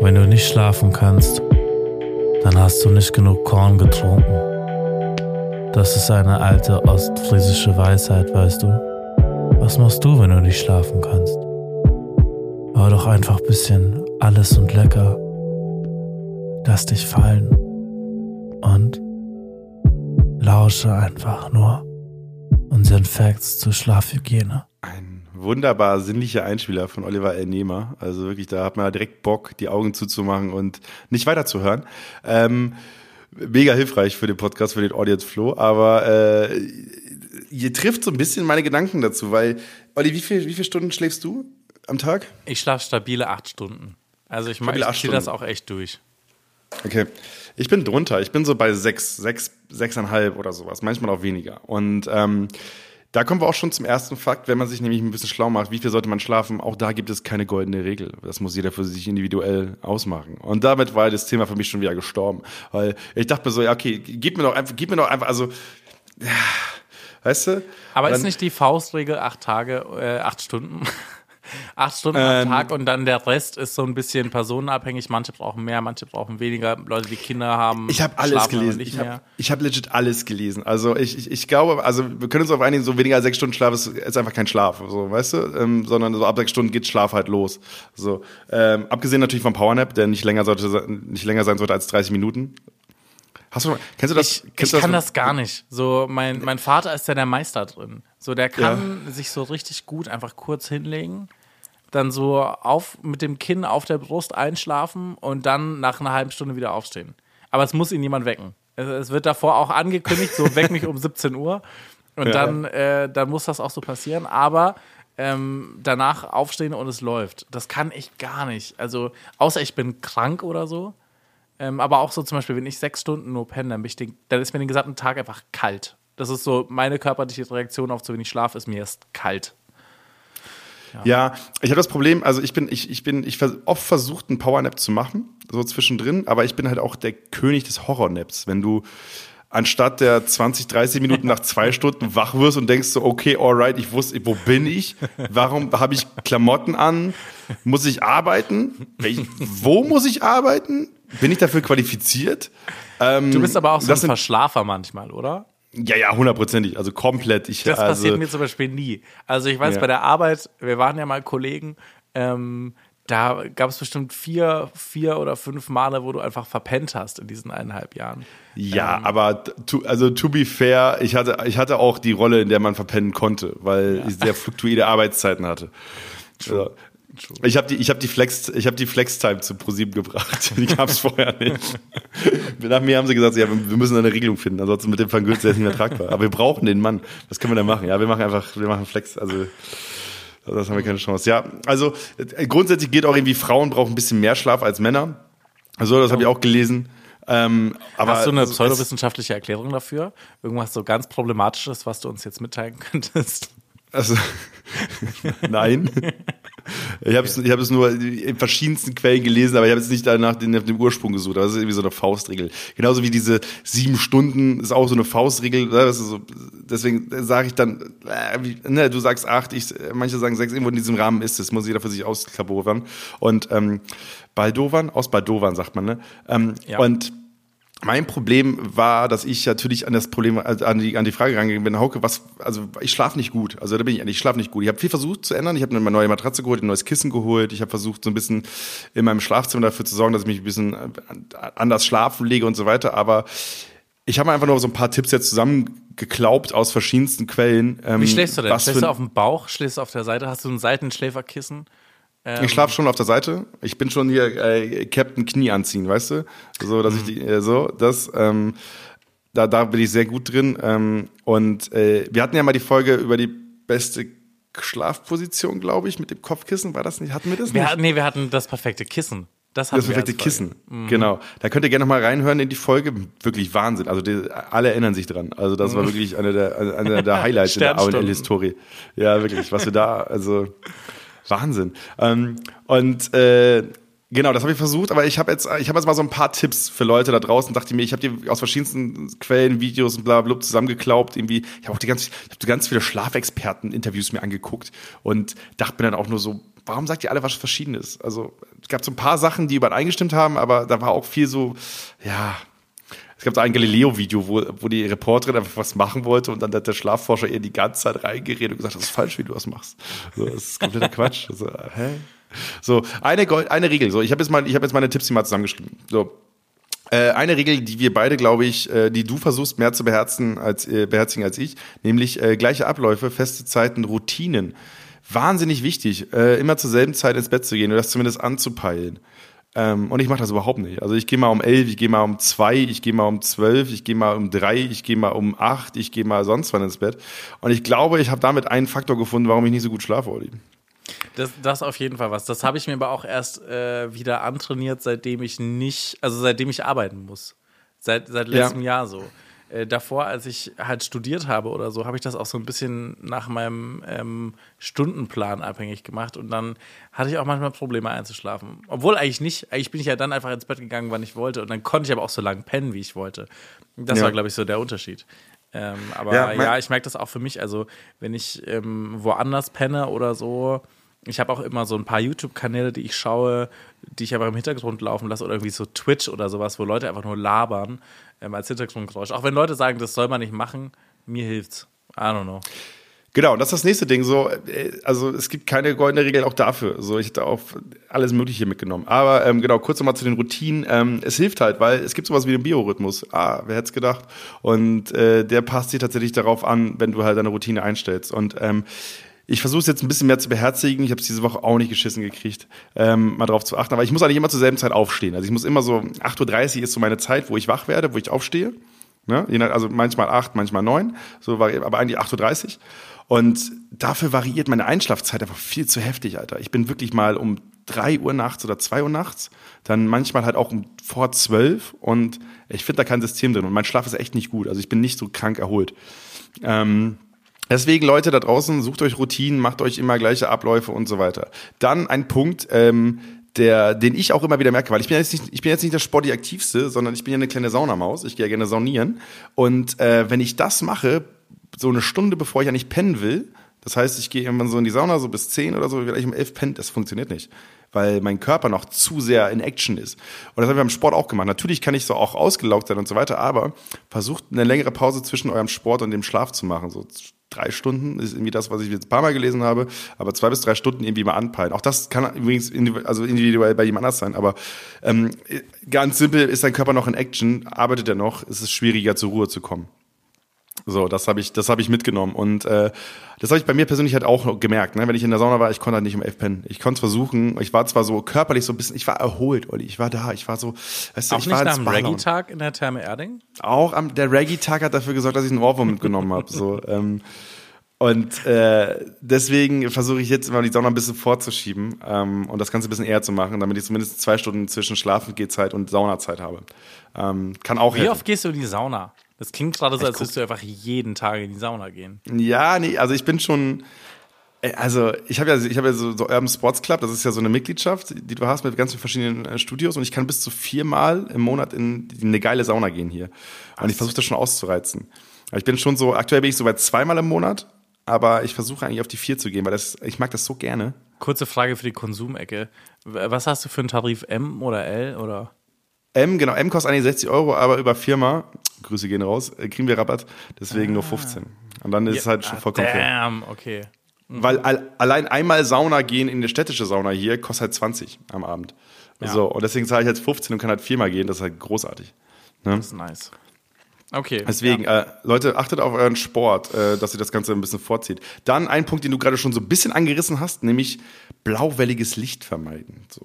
wenn du nicht schlafen kannst, dann hast du nicht genug Korn getrunken. Das ist eine alte ostfriesische Weisheit, weißt du? Was machst du, wenn du nicht schlafen kannst? Hör doch einfach ein bisschen alles und lecker. Lass dich fallen. Und lausche einfach nur unseren Facts zur Schlafhygiene. Ein wunderbar sinnlicher Einspieler von Oliver L. Nehmer. Also wirklich, da hat man direkt Bock, die Augen zuzumachen und nicht weiterzuhören. Ähm, mega hilfreich für den Podcast, für den Audience Flow, aber äh, ihr trifft so ein bisschen meine Gedanken dazu, weil, Olli, wie, viel, wie viele Stunden schläfst du am Tag? Ich schlafe stabile acht Stunden. Also ich, Stabile ich ziehe das auch echt durch. Okay. Ich bin drunter. Ich bin so bei sechs, sechs, sechseinhalb oder sowas. Manchmal auch weniger. Und ähm, da kommen wir auch schon zum ersten Fakt, wenn man sich nämlich ein bisschen schlau macht, wie viel sollte man schlafen, auch da gibt es keine goldene Regel. Das muss jeder für sich individuell ausmachen. Und damit war das Thema für mich schon wieder gestorben. Weil ich dachte mir so, ja, okay, gib mir doch einfach, gib mir doch einfach, also, ja, weißt du? Aber ist Dann- nicht die Faustregel acht Tage, äh, acht Stunden? Acht Stunden Ähm, am Tag und dann der Rest ist so ein bisschen personenabhängig. Manche brauchen mehr, manche brauchen weniger. Leute, die Kinder haben, Ich habe alles gelesen. Ich habe hab legit alles gelesen. Also ich, ich, ich glaube, also wir können uns auf einigen, so weniger als sechs Stunden Schlaf ist, ist einfach kein Schlaf, so weißt du, ähm, sondern so ab sechs Stunden geht Schlaf halt los. So ähm, abgesehen natürlich vom Powernap, der nicht länger sollte, nicht länger sein sollte als 30 Minuten. Hast du, kennst du das? Ich, ich du kann das gar nicht. So, mein, mein Vater ist ja der Meister drin. So, der kann Ja. sich so richtig gut einfach kurz hinlegen, dann so auf mit dem Kinn auf der Brust einschlafen und dann nach einer halben Stunde wieder aufstehen. Aber es muss ihn niemand wecken. Es, es wird davor auch angekündigt, so weck mich um 17 Uhr. Und Ja. dann, äh, dann muss das auch so passieren. Aber ähm, danach aufstehen und es läuft. Das kann ich gar nicht. Also, außer ich bin krank oder so. Ähm, aber auch so zum Beispiel, wenn ich sechs Stunden nur penne, dann, den, dann ist mir den gesamten Tag einfach kalt. Das ist so meine körperliche Reaktion auf zu wenig Schlaf, ist mir erst kalt. Ja, ich habe das Problem, also ich bin, ich, ich bin, ich oft versucht, einen Powernap zu machen, so zwischendrin, aber ich bin halt auch der König des Horrornaps. Wenn du anstatt der 20, 30 Minuten nach zwei Stunden wach wirst und denkst so, okay, alright, ich wusste, wo bin ich? Warum habe ich Klamotten an? Muss ich arbeiten? Wel- Wo muss ich arbeiten? Bin ich dafür qualifiziert? Ähm, Du bist aber auch so ein sind- Verschlafer manchmal, oder? Ja, ja, hundertprozentig, also komplett. Ich, Das also, passiert mir zum Beispiel nie. Also ich weiß, Ja. bei der Arbeit, wir waren ja mal Kollegen, ähm, da gab es bestimmt vier, vier oder fünf Male, wo du einfach verpennt hast in diesen eineinhalb Jahren. Ja, aber to, also to be fair, ich hatte, ich hatte auch die Rolle, in der man verpennen konnte, weil ich sehr fluktuierende Arbeitszeiten hatte. Also, ich habe die, ich habe die Flex, ich habe die Flex-Time zu ProSieben gebracht. Die gab es vorher nicht. Nach mir haben sie gesagt, ja, wir müssen eine Regelung finden, ansonsten mit dem Vergünstigten ist nicht mehr tragbar. Aber wir brauchen den Mann. Was können wir denn machen? Ja, wir machen einfach, wir machen Flex. Also das haben wir keine Chance. Ja, also äh, grundsätzlich geht auch irgendwie, Frauen brauchen ein bisschen mehr Schlaf als Männer. Also das habe ich auch gelesen. Ähm, aber Hast du eine also, pseudowissenschaftliche Erklärung dafür? Irgendwas so ganz Problematisches, was du uns jetzt mitteilen könntest? Also, nein. Ich habe es ich hab es nur in verschiedensten Quellen gelesen, aber ich habe jetzt nicht danach den, dem Ursprung gesucht. Das ist irgendwie so eine Faustregel. Genauso wie diese sieben Stunden ist auch so eine Faustregel. Ist so, deswegen sage ich dann, äh, wie, ne, du sagst acht, ich, manche sagen sechs, irgendwo in diesem Rahmen ist es. Muss jeder für sich ausklabovern. Und ähm, Baldowern, aus Baldowern sagt man, ne? Ähm, Ja. Und mein Problem war, dass ich natürlich an das Problem, also an die, an die Frage rangegangen bin, Hauke, was, also ich schlafe nicht gut. Also da bin ich ehrlich, ich schlafe nicht gut. Ich habe viel versucht zu ändern. Ich habe eine neue Matratze geholt, ein neues Kissen geholt. Ich habe versucht, so ein bisschen in meinem Schlafzimmer dafür zu sorgen, dass ich mich ein bisschen anders schlafen lege und so weiter. Aber ich habe mir einfach nur so ein paar Tipps jetzt zusammengeklaubt aus verschiedensten Quellen. Ähm, Wie schläfst du denn? Schläfst du auf dem Bauch? Schläfst du auf der Seite? Hast du ein Seitenschläferkissen? Ähm, Ich schlafe schon auf der Seite. Ich bin schon hier äh, Captain Knie anziehen, weißt du? So, dass ich die, äh, so, das, ähm, da, da bin ich sehr gut drin. Ähm, und äh, wir hatten ja mal die Folge über die beste Schlafposition, glaube ich, mit dem Kopfkissen. War das nicht? Hatten wir das wir nicht? hatten, nee, wir hatten das perfekte Kissen. Das, das perfekte. Kissen. Genau. Da könnt ihr gerne noch mal reinhören in die Folge. Wirklich Wahnsinn. Also die, alle erinnern sich dran. Also das war wirklich eine der, eine der Highlights in der. AOL-Historie. Ja, wirklich. Was wir da, also Wahnsinn. Ähm, und äh, genau, das habe ich versucht, aber ich habe jetzt, ich habe jetzt mal so ein paar Tipps für Leute da draußen. Dachte mir, ich habe die aus verschiedensten Quellen, Videos und bla zusammengeklaubt. Irgendwie, ich habe auch die ganz, ich habe ganz viele Schlafexperten-Interviews mir angeguckt und dachte mir dann auch nur so, warum sagt ihr alle was Verschiedenes? Also es gab so ein paar Sachen, die übereingestimmt haben, aber da war auch viel so, ja. Es gab so ein Galileo-Video, wo, wo die Reporterin einfach was machen wollte und dann hat der Schlafforscher ihr die ganze Zeit reingeredet und gesagt, das ist falsch, wie du das machst. So, das ist kompletter Quatsch. So, hä? So, eine, eine Regel. So, ich habe jetzt mal, ich habe jetzt meine Tipps hier mal zusammengeschrieben. So, äh, eine Regel, die wir beide, glaube ich, äh, die du versuchst mehr zu beherzigen als, äh, beherzigen als ich, nämlich äh, gleiche Abläufe, feste Zeiten, Routinen. Wahnsinnig wichtig, äh, immer zur selben Zeit ins Bett zu gehen oder das zumindest anzupeilen. Ähm, und ich mache das überhaupt nicht. Also ich gehe mal um elf, ich gehe mal um zwei, ich gehe mal um zwölf, ich gehe mal um drei, ich gehe mal um acht, ich gehe mal sonst wann ins Bett. Und ich glaube, ich habe damit einen Faktor gefunden, warum ich nicht so gut schlafe, Olli. Das, das auf jeden Fall was. Das habe ich mir aber auch erst äh, wieder antrainiert, seitdem ich nicht, also seitdem ich arbeiten muss. Seit, seit Ja. letztem Jahr so. Äh, davor, als ich halt studiert habe oder so, habe ich das auch so ein bisschen nach meinem ähm, Stundenplan abhängig gemacht und dann hatte ich auch manchmal Probleme einzuschlafen. Obwohl eigentlich nicht, eigentlich bin ich ja dann einfach ins Bett gegangen, wann ich wollte und dann konnte ich aber auch so lange pennen, wie ich wollte. Das Ja. war, glaube ich, so der Unterschied. Ähm, aber Ja, ja, ich merke das auch für mich. Also, wenn ich ähm, woanders penne oder so, ich habe auch immer so ein paar YouTube-Kanäle, die ich schaue, die ich aber im Hintergrund laufen lasse oder irgendwie so Twitch oder sowas, wo Leute einfach nur labern ähm, als Hintergrundgeräusch. Auch wenn Leute sagen, das soll man nicht machen, mir hilft's. I don't know. Genau, das ist das nächste Ding. So, äh, also es gibt keine goldene Regel auch dafür. So, ich hätte auch alles Mögliche mitgenommen. Aber ähm, genau, kurz nochmal zu den Routinen. Ähm, es hilft halt, weil es gibt sowas wie den Biorhythmus. Ah, wer hätte es gedacht? Und äh, der passt sich tatsächlich darauf an, wenn du halt deine Routine einstellst. Und ähm, ich versuche es jetzt ein bisschen mehr zu beherzigen. Ich habe es diese Woche auch nicht geschissen gekriegt, ähm, mal drauf zu achten. Aber ich muss eigentlich immer zur selben Zeit aufstehen. Also ich muss immer so, 8.30 Uhr ist so meine Zeit, wo ich wach werde, wo ich aufstehe. Ne? Also manchmal 8, manchmal 9, so, aber eigentlich 8.30 Uhr. Und dafür variiert meine Einschlafzeit einfach viel zu heftig, Alter. Ich bin wirklich mal um 3 Uhr nachts oder 2 Uhr nachts, dann manchmal halt auch um vor 12 und ich finde da kein System drin und mein Schlaf ist echt nicht gut. Also ich bin nicht so krank erholt. Ähm, Deswegen, Leute da draußen, sucht euch Routinen, macht euch immer gleiche Abläufe und so weiter. Dann ein Punkt, ähm, der, den ich auch immer wieder merke, weil ich bin jetzt nicht, ich bin jetzt nicht der sportlich aktivste, sondern ich bin ja eine kleine Saunamaus. Ich gehe ja gerne saunieren. Und äh, wenn ich das mache, so eine Stunde bevor ich ja nicht pennen will, das heißt, ich gehe irgendwann so in die Sauna, so bis zehn oder so, vielleicht um elf pennt, das funktioniert nicht weil mein Körper noch zu sehr in Action ist. Und das haben wir beim Sport auch gemacht. Natürlich kann ich so auch ausgelaugt sein und so weiter, aber versucht eine längere Pause zwischen eurem Sport und dem Schlaf zu machen. So drei Stunden ist irgendwie das, was ich jetzt ein paar Mal gelesen habe, aber zwei bis drei Stunden irgendwie mal anpeilen. Auch das kann übrigens also individuell bei jemand anders sein, aber ähm, ganz simpel ist dein Körper noch in Action, arbeitet er noch, ist es schwieriger zur Ruhe zu kommen. So, das habe ich, das habe ich mitgenommen und äh, das habe ich bei mir persönlich halt auch gemerkt. Ne? Wenn ich in der Sauna war, ich konnte halt nicht um elf pennen. Ich konnte es versuchen. Ich war zwar so körperlich so ein bisschen, ich war erholt, Olli. Ich war da, ich war so, weißt du, auch ich nicht war dem Reggae-Tag in der Therme Erding? Auch am der Reggae-Tag hat dafür gesorgt, dass ich einen Ohrwurm mitgenommen habe. So, ähm, und äh, deswegen versuche ich jetzt immer die Sauna ein bisschen vorzuschieben ähm, und das Ganze ein bisschen eher zu machen, damit ich zumindest zwei Stunden zwischen Schlafengehzeit und Saunazeit habe. Ähm, kann auch Wie helfen. oft gehst du in die Sauna? Das klingt gerade so, als würdest du einfach jeden Tag in die Sauna gehen. Ja, nee, also ich bin schon. Äh, also ich habe ja, ich habe ja so, so Urban Sports Club, das ist ja so eine Mitgliedschaft, die du hast mit ganz vielen verschiedenen äh, Studios und ich kann bis zu viermal im Monat in, in eine geile Sauna gehen hier. Und ich versuche das schon auszureizen. Ich bin schon so, aktuell bin ich so bei zweimal im Monat aber ich versuche eigentlich auf die vier zu gehen, weil das, ich mag das so gerne. Kurze Frage für die Konsumecke. Was hast du für einen Tarif M oder L oder? M, genau, M kostet eigentlich 60 Euro, aber über Firma, Grüße gehen raus, äh, kriegen wir Rabatt, deswegen ah. nur 15. Und dann ist ja, es halt schon vollkommen damn, fair. okay. Mhm. Weil al allein einmal Sauna gehen in eine städtische Sauna hier kostet halt 20 am Abend. Ja. So, und deswegen zahle ich jetzt 15 und kann halt viermal gehen, das ist halt großartig. Ne? Das ist nice. Okay. Deswegen, ja. äh, Leute, achtet auf euren Sport, äh, dass ihr das Ganze ein bisschen vorzieht. Dann ein Punkt, den du gerade schon so ein bisschen angerissen hast, nämlich blauwelliges Licht vermeiden. So.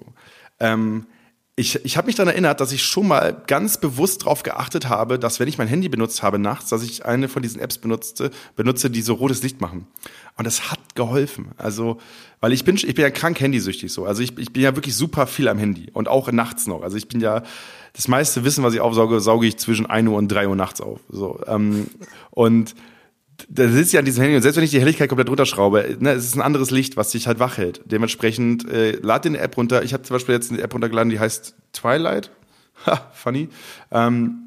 Ähm, ich, ich habe mich daran erinnert, dass ich schon mal ganz bewusst darauf geachtet habe, dass wenn ich mein Handy benutzt habe nachts, dass ich eine von diesen Apps benutzte, benutze, die so rotes Licht machen. Und das hat geholfen. Also, weil ich bin, ich bin ja krank handysüchtig so. Also ich, ich bin ja wirklich super viel am Handy und auch nachts noch. Also ich bin ja, das meiste Wissen, was ich aufsauge, sauge ich zwischen 1 Uhr und 3 Uhr nachts auf. So, ähm, und da sitzt ja an diesem Handy und selbst wenn ich die Helligkeit komplett runterschraube, ne, es ist ein anderes Licht, was dich halt wach hält. Dementsprechend äh, lad eine App runter. Ich habe zum Beispiel jetzt eine App runtergeladen, die heißt Twilight. Ha, funny. Ähm,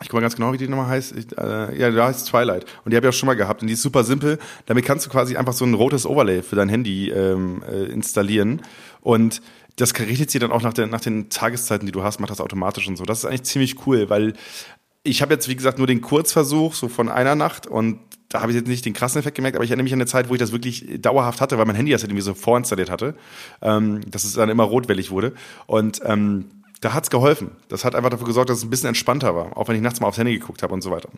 ich guck mal ganz genau, wie die nochmal heißt. Ich, äh, ja, da heißt Twilight. Und die habe ich auch schon mal gehabt. Und die ist super simpel. Damit kannst du quasi einfach so ein rotes Overlay für dein Handy ähm, äh, installieren. Und das richtet sich dann auch nach, der, nach den Tageszeiten, die du hast, macht das automatisch und so. Das ist eigentlich ziemlich cool, weil ich habe jetzt, wie gesagt, nur den Kurzversuch so von einer Nacht und da habe ich jetzt nicht den krassen Effekt gemerkt, aber ich erinnere mich an eine Zeit, wo ich das wirklich dauerhaft hatte, weil mein Handy das halt irgendwie so vorinstalliert hatte, ähm, dass es dann immer rotwellig wurde. Und ähm, da hat's geholfen. Das hat einfach dafür gesorgt, dass es ein bisschen entspannter war, auch wenn ich nachts mal aufs Handy geguckt habe und so weiter.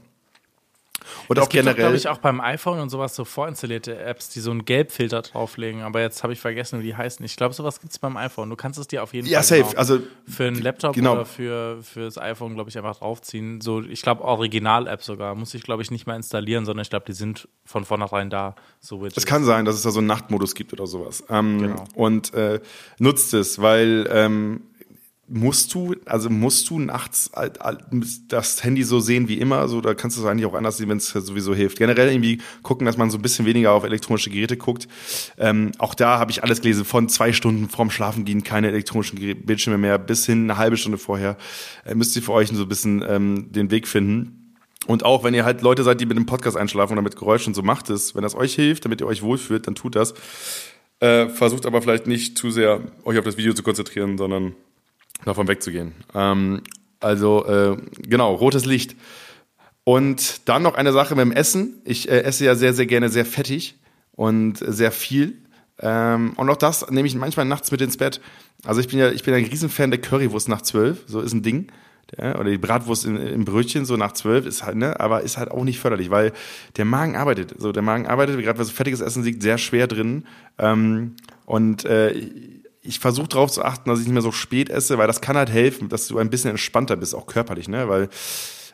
Und es auch generell. glaube ich, auch beim iPhone und sowas so vorinstallierte Apps, die so einen Gelbfilter drauflegen. Aber jetzt habe ich vergessen, wie die heißen. Ich glaube, sowas gibt es beim iPhone. Du kannst es dir auf jeden ja, Fall safe. Genau also, für einen Laptop genau. oder für das iPhone, glaube ich, einfach draufziehen. So, ich glaube, Original-App sogar. Muss ich, glaube ich, nicht mehr installieren, sondern ich glaube, die sind von vornherein da. So es kann sein, dass es da so einen Nachtmodus gibt oder sowas. Ähm, genau. Und äh, nutzt es, weil ähm, musst du, also musst du nachts das Handy so sehen wie immer, so da kannst du es eigentlich auch anders sehen, wenn es sowieso hilft. Generell irgendwie gucken, dass man so ein bisschen weniger auf elektronische Geräte guckt. Ähm, auch da habe ich alles gelesen, von zwei Stunden vorm Schlafengehen keine elektronischen Bildschirme mehr, bis hin eine halbe Stunde vorher. Äh, müsst ihr für euch so ein bisschen ähm, den Weg finden. Und auch wenn ihr halt Leute seid, die mit dem Podcast einschlafen oder mit Geräuschen, so macht es. Wenn das euch hilft, damit ihr euch wohlfühlt, dann tut das. Äh, versucht aber vielleicht nicht zu sehr euch auf das Video zu konzentrieren, sondern davon wegzugehen. Ähm, also äh, genau, rotes Licht. Und dann noch eine Sache mit dem Essen. Ich äh, esse ja sehr, sehr gerne sehr fettig und sehr viel. Ähm, und auch das nehme ich manchmal nachts mit ins Bett. Also ich bin ja, ich bin ein Riesenfan der Currywurst nach zwölf. So ist ein Ding. Der, oder die Bratwurst im, Brötchen so nach zwölf ist halt, ne, aber ist halt auch nicht förderlich, weil der Magen arbeitet. So, der Magen arbeitet, gerade wenn so fettiges Essen liegt, sehr schwer drin. Ähm, und äh, ich versuche darauf zu achten, dass ich nicht mehr so spät esse, weil das kann halt helfen, dass du ein bisschen entspannter bist, auch körperlich, ne? Weil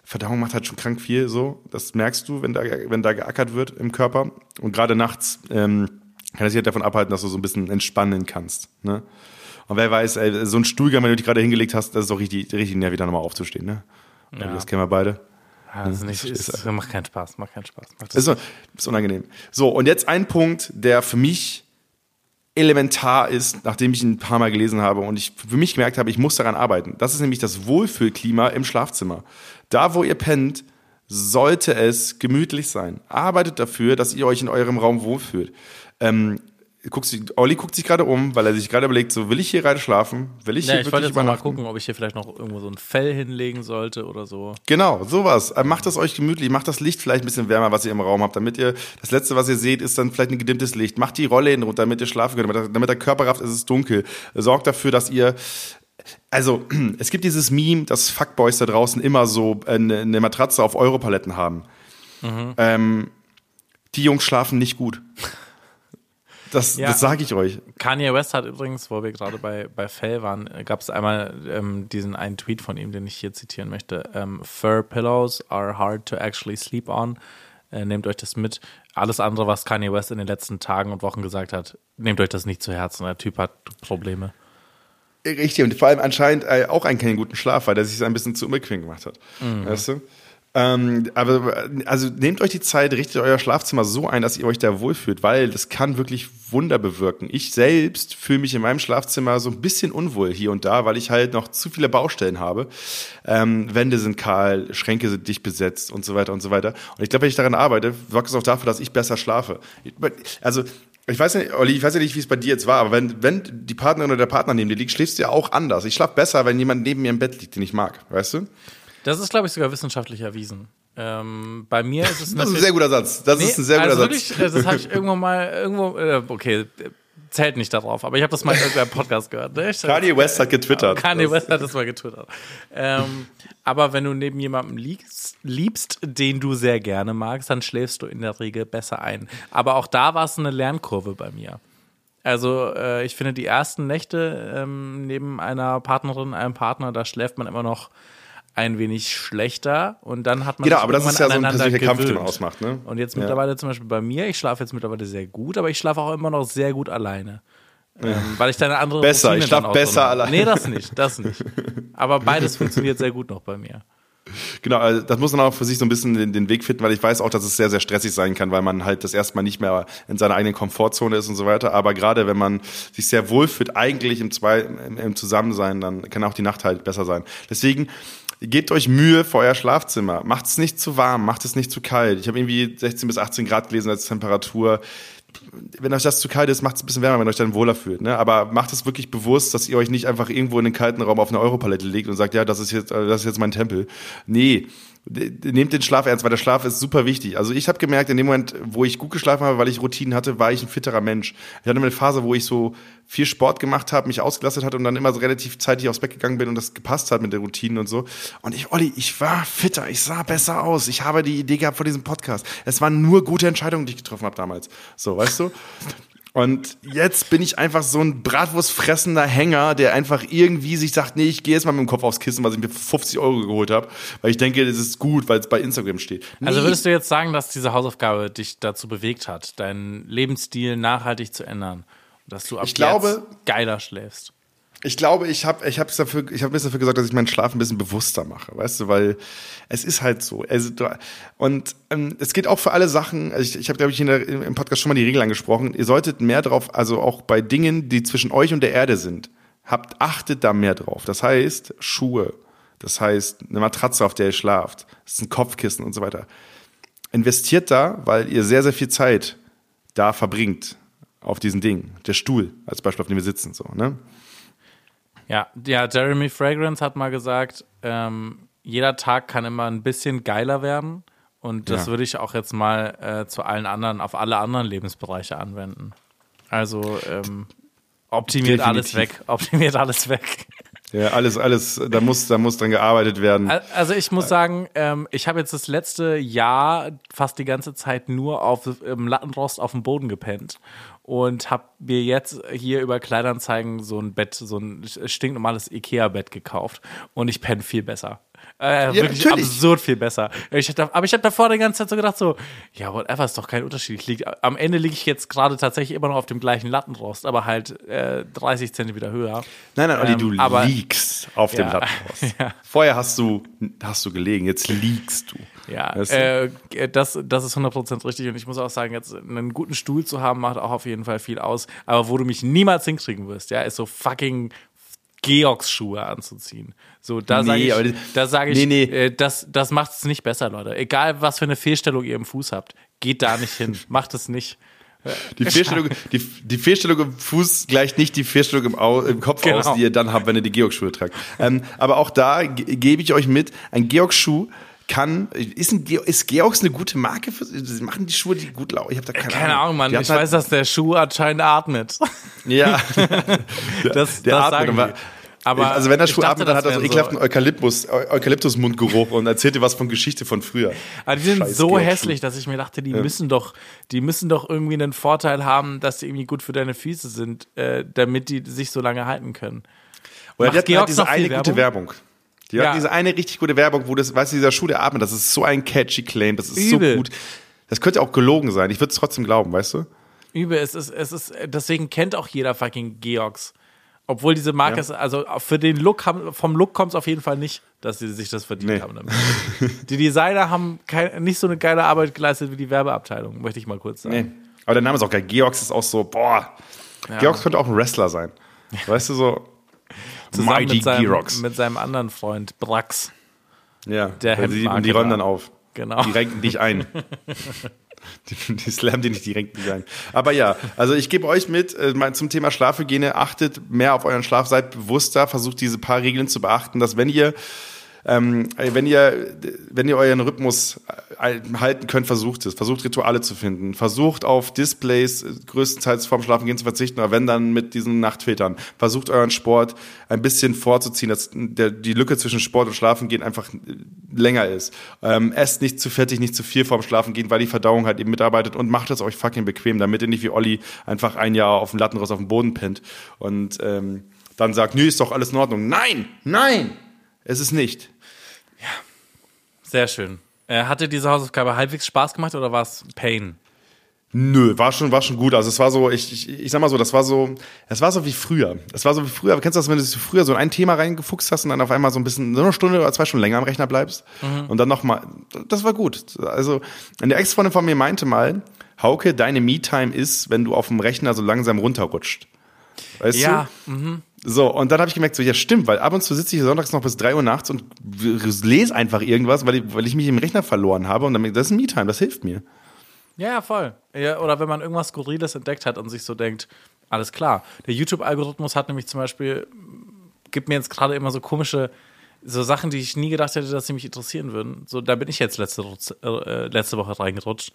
Verdauung macht halt schon krank viel so. Das merkst du, wenn da, wenn da geackert wird im Körper. Und gerade nachts ähm, kann es sich halt davon abhalten, dass du so ein bisschen entspannen kannst. Ne? Und wer weiß, ey, so ein Stuhlgang, wenn du dich gerade hingelegt hast, das ist doch richtig, richtig nervig, da nochmal aufzustehen. Ne? Ja. Das kennen wir beide. Ja, das ist nicht, ist, ist, macht keinen Spaß, macht keinen Spaß. Macht ist, ist unangenehm. So, und jetzt ein Punkt, der für mich elementar ist, nachdem ich ihn ein paar Mal gelesen habe und ich für mich gemerkt habe, ich muss daran arbeiten. Das ist nämlich das Wohlfühlklima im Schlafzimmer. Da, wo ihr pennt, sollte es gemütlich sein. Arbeitet dafür, dass ihr euch in eurem Raum wohlfühlt. Ähm, guckt sich, Olli guckt sich gerade um, weil er sich gerade überlegt, so will ich hier gerade schlafen? Will ich ja, hier ich wirklich wollte jetzt mal gucken, ob ich hier vielleicht noch irgendwo so ein Fell hinlegen sollte oder so. Genau, sowas. Äh, Macht das euch gemütlich, macht das Licht vielleicht ein bisschen wärmer, was ihr im Raum habt, damit ihr, das letzte, was ihr seht, ist dann vielleicht ein gedimmtes Licht. Macht die Rollläden runter, damit ihr schlafen könnt, damit, damit der Körper rafft, ist es dunkel. Sorgt dafür, dass ihr also, es gibt dieses Meme, dass Fuckboys da draußen immer so eine, eine Matratze auf Europaletten haben. Mhm. Ähm, die Jungs schlafen nicht gut. Das, ja. das sage ich euch. Kanye West hat übrigens, wo wir gerade bei, bei Fell waren, gab es einmal ähm, diesen einen Tweet von ihm, den ich hier zitieren möchte. Ähm, Fur pillows are hard to actually sleep on. Äh, nehmt euch das mit. Alles andere, was Kanye West in den letzten Tagen und Wochen gesagt hat, nehmt euch das nicht zu Herzen. Der Typ hat Probleme. Richtig, und vor allem anscheinend äh, auch einen keinen guten Schlaf, weil der sich ein bisschen zu unbequem gemacht hat. Mhm. Weißt du? Ähm, aber also nehmt euch die Zeit, richtet euer Schlafzimmer so ein, dass ihr euch da wohlfühlt, weil das kann wirklich Wunder bewirken. Ich selbst fühle mich in meinem Schlafzimmer so ein bisschen unwohl hier und da, weil ich halt noch zu viele Baustellen habe. Ähm, Wände sind kahl, Schränke sind dicht besetzt und so weiter und so weiter. Und ich glaube, wenn ich daran arbeite, sorgt es auch dafür, dass ich besser schlafe. Also ich weiß nicht, Olli, ich weiß ja nicht, wie es bei dir jetzt war, aber wenn, wenn die Partnerin oder der Partner neben dir liegt, schläfst du ja auch anders. Ich schlafe besser, wenn jemand neben mir im Bett liegt, den ich mag, weißt du? Das ist, glaube ich, sogar wissenschaftlich erwiesen. Ähm, bei mir ist es Das ist ein sehr guter Satz. Das nee, ist ein sehr guter also Satz. Wirklich, das habe ich irgendwo mal irgendwo äh, okay, zählt nicht darauf, aber ich habe das mal in irgendeinem Podcast gehört. Ne? Kanye West hat getwittert. Kanye West hat das mal getwittert. Ähm, aber wenn du neben jemandem liegst, liebst, den du sehr gerne magst, dann schläfst du in der Regel besser ein. Aber auch da war es eine Lernkurve bei mir. Also äh, ich finde die ersten Nächte ähm, neben einer Partnerin, einem Partner, da schläft man immer noch ein wenig schlechter und dann hat man genau, aber das ist ja so ein persönlicher Kampf, den man ausmacht. Ne? Und jetzt mittlerweile ja. zum Beispiel bei mir, ich schlafe jetzt mittlerweile sehr gut, aber ich schlafe auch immer noch sehr gut alleine. Ähm, weil ich da eine andere Besser, Routine ich schlafe besser alleine. Nee, das nicht, das nicht. Aber beides funktioniert sehr gut noch bei mir. Genau, also das muss man auch für sich so ein bisschen den, den, Weg finden, weil ich weiß auch, dass es sehr, sehr stressig sein kann, weil man halt das erstmal nicht mehr in seiner eigenen Komfortzone ist und so weiter. Aber gerade wenn man sich sehr wohlfühlt, eigentlich im, Zwei, im, im Zusammensein, dann kann auch die Nacht halt besser sein. Deswegen gebt euch Mühe für euer Schlafzimmer. Macht es nicht zu warm, macht es nicht zu kalt. Ich habe irgendwie 16 bis 18 Grad gelesen als Temperatur. Wenn euch das zu kalt ist, macht es ein bisschen wärmer, wenn euch dann wohler fühlt. Ne? Aber macht es wirklich bewusst, dass ihr euch nicht einfach irgendwo in den kalten Raum auf eine Europalette legt und sagt, ja, das ist jetzt, das ist jetzt mein Tempel. Nee, nehmt den Schlaf ernst, weil der Schlaf ist super wichtig. Also ich habe gemerkt, in dem Moment, wo ich gut geschlafen habe, weil ich Routinen hatte, war ich ein fitterer Mensch. Ich hatte eine Phase, wo ich so viel Sport gemacht habe, mich ausgelastet hatte und dann immer so relativ zeitig aufs Bett gegangen bin und das gepasst hat mit den Routinen und so. Und ich, Olli, ich war fitter, ich sah besser aus. Ich habe die Idee gehabt vor diesem Podcast. Es waren nur gute Entscheidungen, die ich getroffen habe damals. So, weißt du? Und jetzt bin ich einfach so ein bratwurstfressender Hänger, der einfach irgendwie sich sagt, nee, ich gehe jetzt mal mit dem Kopf aufs Kissen, was ich mir für 50 Euro geholt habe, weil ich denke, das ist gut, weil es bei Instagram steht. Nee. Also würdest du jetzt sagen, dass diese Hausaufgabe dich dazu bewegt hat, deinen Lebensstil nachhaltig zu ändern? Dass du ab ich glaube, geiler schläfst? Ich glaube, ich habe ich hab's dafür, ich habe bisschen dafür gesorgt, dass ich meinen Schlaf ein bisschen bewusster mache, weißt du, weil es ist halt so. Also, und ähm, es geht auch für alle Sachen, also ich, ich habe, glaube ich, in der, im Podcast schon mal die Regel angesprochen, ihr solltet mehr drauf, also auch bei Dingen, die zwischen euch und der Erde sind, habt, achtet da mehr drauf. Das heißt, Schuhe, das heißt, eine Matratze, auf der ihr schlaft, das ist ein Kopfkissen und so weiter. Investiert da, weil ihr sehr, sehr viel Zeit da verbringt auf diesen Dingen. Der Stuhl als Beispiel, auf dem wir sitzen, so, ne? Ja, ja, Jeremy Fragrance hat mal gesagt, ähm, jeder Tag kann immer ein bisschen geiler werden. Und das ja. würde ich auch jetzt mal äh, zu allen anderen, auf alle anderen Lebensbereiche anwenden. Also ähm, optimiert Definitiv. alles weg, optimiert alles weg. Ja, alles, alles, da muss, da muss dran gearbeitet werden. Also ich muss sagen, ähm, ich habe jetzt das letzte Jahr fast die ganze Zeit nur auf im Lattenrost auf dem Boden gepennt und habe mir jetzt hier über Kleinanzeigen so ein Bett, so ein stinknormales Ikea-Bett gekauft und ich penne viel besser. Äh, Ja, wirklich natürlich. absurd viel besser. Ich hab, aber ich habe davor die ganze Zeit so gedacht, so, ja, whatever, ist doch kein Unterschied. Ich lieg, am Ende liege ich jetzt gerade tatsächlich immer noch auf dem gleichen Lattenrost, aber halt äh, 30 Zentimeter höher. Nein, nein, Olli, Ähm, du aber- liegst auf dem Ja. Lattenrost. Vorher hast du, hast du gelegen, jetzt liegst du. Ja, Weißt du? äh, das, das ist 100% richtig und ich muss auch sagen, jetzt einen guten Stuhl zu haben, macht auch auf jeden Fall viel aus. Aber wo du mich niemals hinkriegen wirst, ja, ist so fucking Georgs-Schuhe anzuziehen. So, da sage Nee, ich, aber die- da sag ich nee, nee. Äh, das, das macht es nicht besser, Leute. Egal, was für eine Fehlstellung ihr im Fuß habt, geht da nicht hin. Macht es nicht. Die Fehlstellung, die, die Fehlstellung im Fuß gleicht nicht die Fehlstellung im, Au, im Kopf Genau. aus, die ihr dann habt, wenn ihr die Georg-Schuhe tragt. Ähm, aber auch da ge- gebe ich euch mit, ein Georg-Schuh kann, ist, ein, ist Georgs eine gute Marke? Für, sie machen die Schuhe, die gut laufen? Ich habe da keine, Keine Ahnung, Mann. Die Ich hatten weiß, dass der Schuh anscheinend atmet. Ja. Das, Der das atmet sagen aber- also wenn der Schuh atmet, dann hat das er so ekelhaften Eukalyptus, Eu- Eukalyptus-Mundgeruch und erzählt dir was von Geschichte von früher. Aber die sind Scheiß so Georg-Schuh. hässlich, dass ich mir dachte, die müssen doch, die müssen doch irgendwie einen Vorteil haben, dass die irgendwie gut für deine Füße sind, äh, damit die sich so lange halten können. Oder Macht die hatten halt diese eine gute Werbung. Die Ja. hatten diese eine richtig gute Werbung, wo das, weißt du, dieser Schuh, der atmet, das ist so ein catchy Claim, das ist so Übel. gut. Das könnte auch gelogen sein. Ich würde es trotzdem glauben, weißt du? Übel, es ist, es ist, deswegen kennt auch jeder fucking Georgs. Obwohl diese Marke Ja. ist, also für den Look haben, vom Look kommt es auf jeden Fall nicht, dass sie sich das verdient Nee. haben. Damit. Die Designer haben kein, nicht so eine geile Arbeit geleistet wie die Werbeabteilung, möchte ich mal kurz sagen. Nee. Aber der Name ist auch geil. Georgs ist auch so, boah. Georgs könnte auch ein Wrestler sein. Weißt du, so Zusammen Mighty mit seinem, Georgs. mit seinem anderen Freund Brax. Ja, Der weil die, die räumen da. dann auf. Genau. Die renken dich ein. Die, die slammen dir nicht, dich ein. Aber ja, also ich gebe euch mit, äh, zum Thema Schlafhygiene, achtet mehr auf euren Schlaf, seid bewusster, versucht diese paar Regeln zu beachten, dass wenn ihr ähm, wenn ihr, wenn ihr euren Rhythmus äh, halten könnt, versucht es. Versucht Rituale zu finden. Versucht auf Displays äh, größtenteils vorm Schlafengehen zu verzichten, aber wenn dann mit diesen Nachtfiltern. Versucht euren Sport ein bisschen vorzuziehen, dass der, die Lücke zwischen Sport und Schlafengehen einfach äh, länger ist. Ähm, esst nicht zu fettig, nicht zu viel vorm Schlafengehen, weil die Verdauung halt eben mitarbeitet und macht es euch fucking bequem, damit ihr nicht wie Olli einfach ein Jahr auf dem Lattenrost auf dem Boden pennt und ähm, dann sagt, nö, ist doch alles in Ordnung. Nein, nein, es ist nicht. Sehr schön. Äh, hatte diese Hausaufgabe halbwegs Spaß gemacht oder war es Pain? Nö, war schon, war schon gut. Also es war so, ich, ich, ich sag mal so, das war so, es war so wie früher. Es war so wie früher. Kennst du das, wenn du früher so in ein Thema reingefuchst hast und dann auf einmal so ein bisschen, so eine Stunde oder zwei Stunden länger am Rechner bleibst und dann nochmal, das war gut. Also eine Ex-Freundin von mir meinte mal, Hauke, deine Me-Time ist, wenn du auf dem Rechner so langsam runterrutscht. Weißt Ja, du? So, und dann habe ich gemerkt, so, ja stimmt, weil ab und zu sitze ich sonntags noch bis drei Uhr nachts und lese einfach irgendwas, weil ich, weil ich mich im Rechner verloren habe und dann, das ist Me-Time, das hilft mir. Ja, ja, voll. Ja, oder wenn man irgendwas Skurriles entdeckt hat und sich so denkt, alles klar. Der YouTube-Algorithmus hat nämlich zum Beispiel, gibt mir jetzt gerade immer so komische, so Sachen, die ich nie gedacht hätte, dass sie mich interessieren würden. So, da bin ich jetzt letzte, äh, letzte Woche reingerutscht.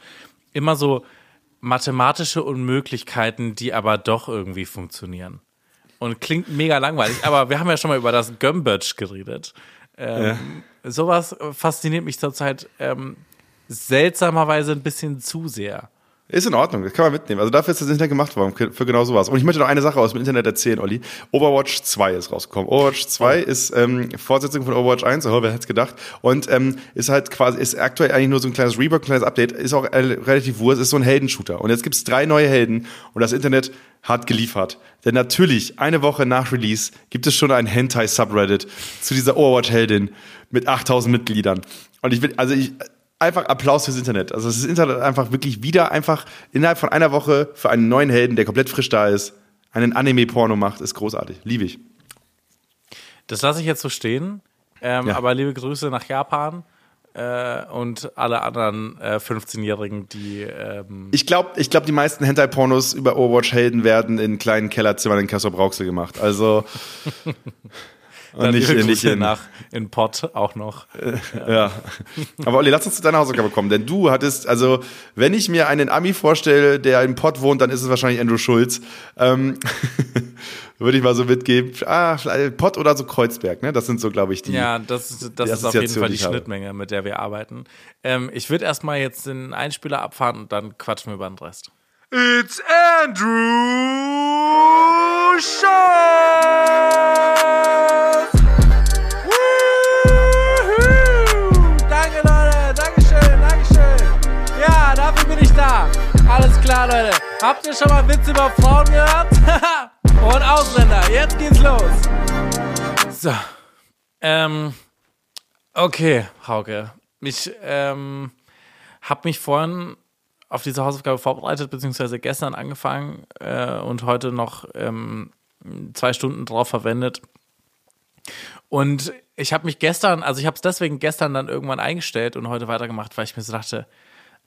Immer so mathematische Unmöglichkeiten, die aber doch irgendwie funktionieren. Und klingt mega langweilig, aber wir haben ja schon mal über das Gömbötsch geredet. Ähm, Sowas äh, fasziniert mich zurzeit ähm, seltsamerweise ein bisschen zu sehr. Ist in Ordnung, das kann man mitnehmen. Also dafür ist das Internet gemacht worden, für genau sowas. Und ich möchte noch eine Sache aus dem Internet erzählen, Olli. Overwatch 2 ist rausgekommen. Overwatch 2 ist ähm, Fortsetzung von Overwatch 1, oh, wer hätte es gedacht. Und ähm, ist halt quasi, ist aktuell eigentlich nur so ein kleines Rework, ein kleines Update, ist auch äh, relativ wurst, ist so ein Heldenshooter. Und jetzt gibt's drei neue Helden und das Internet hat geliefert. Denn natürlich, eine Woche nach Release gibt es schon ein Hentai-Subreddit zu dieser Overwatch-Heldin mit 8000 Mitgliedern. Und ich will, also ich, einfach Applaus fürs Internet. Also das Internet einfach wirklich wieder einfach innerhalb von einer Woche für einen neuen Helden, der komplett frisch da ist, einen Anime-Porno macht, ist großartig. Liebe ich. Das lasse ich jetzt so stehen. Ähm, Ja. Aber liebe Grüße nach Japan äh, und alle anderen äh, 15-Jährigen, die. Ähm, Ich glaube, ich glaub, die meisten Hentai-Pornos über Overwatch-Helden werden in kleinen Kellerzimmern in Kassel Brauxel gemacht. Also und dann nicht, nicht in, nach in Pott auch noch. Ja. Aber Olli, lass uns zu deiner Hausaufgabe kommen. Denn du hattest, also, wenn ich mir einen Ami vorstelle, der im Pott wohnt, dann ist es wahrscheinlich Andrew Schulz. Ähm, Würde ich mal so mitgeben. Ah, Pott oder so Kreuzberg, ne? Das sind so, glaube ich, die. Ja, das, ist- das die ist auf jeden Fall die. Schnittmenge, mit der wir arbeiten. Ähm, ich würde erstmal jetzt den Einspieler abfahren und dann quatschen wir über den Rest. It's Andrew Schulz! Klar, Leute. Habt ihr schon mal Witze über Frauen gehört? Und Ausländer. Jetzt geht's los. So. Ähm. Okay, Hauke. Ich ähm, habe mich vorhin auf diese Hausaufgabe vorbereitet, beziehungsweise gestern angefangen äh, und heute noch ähm, zwei Stunden drauf verwendet. Und ich habe mich gestern, also ich habe es deswegen gestern dann irgendwann eingestellt und heute weitergemacht, weil ich mir so dachte,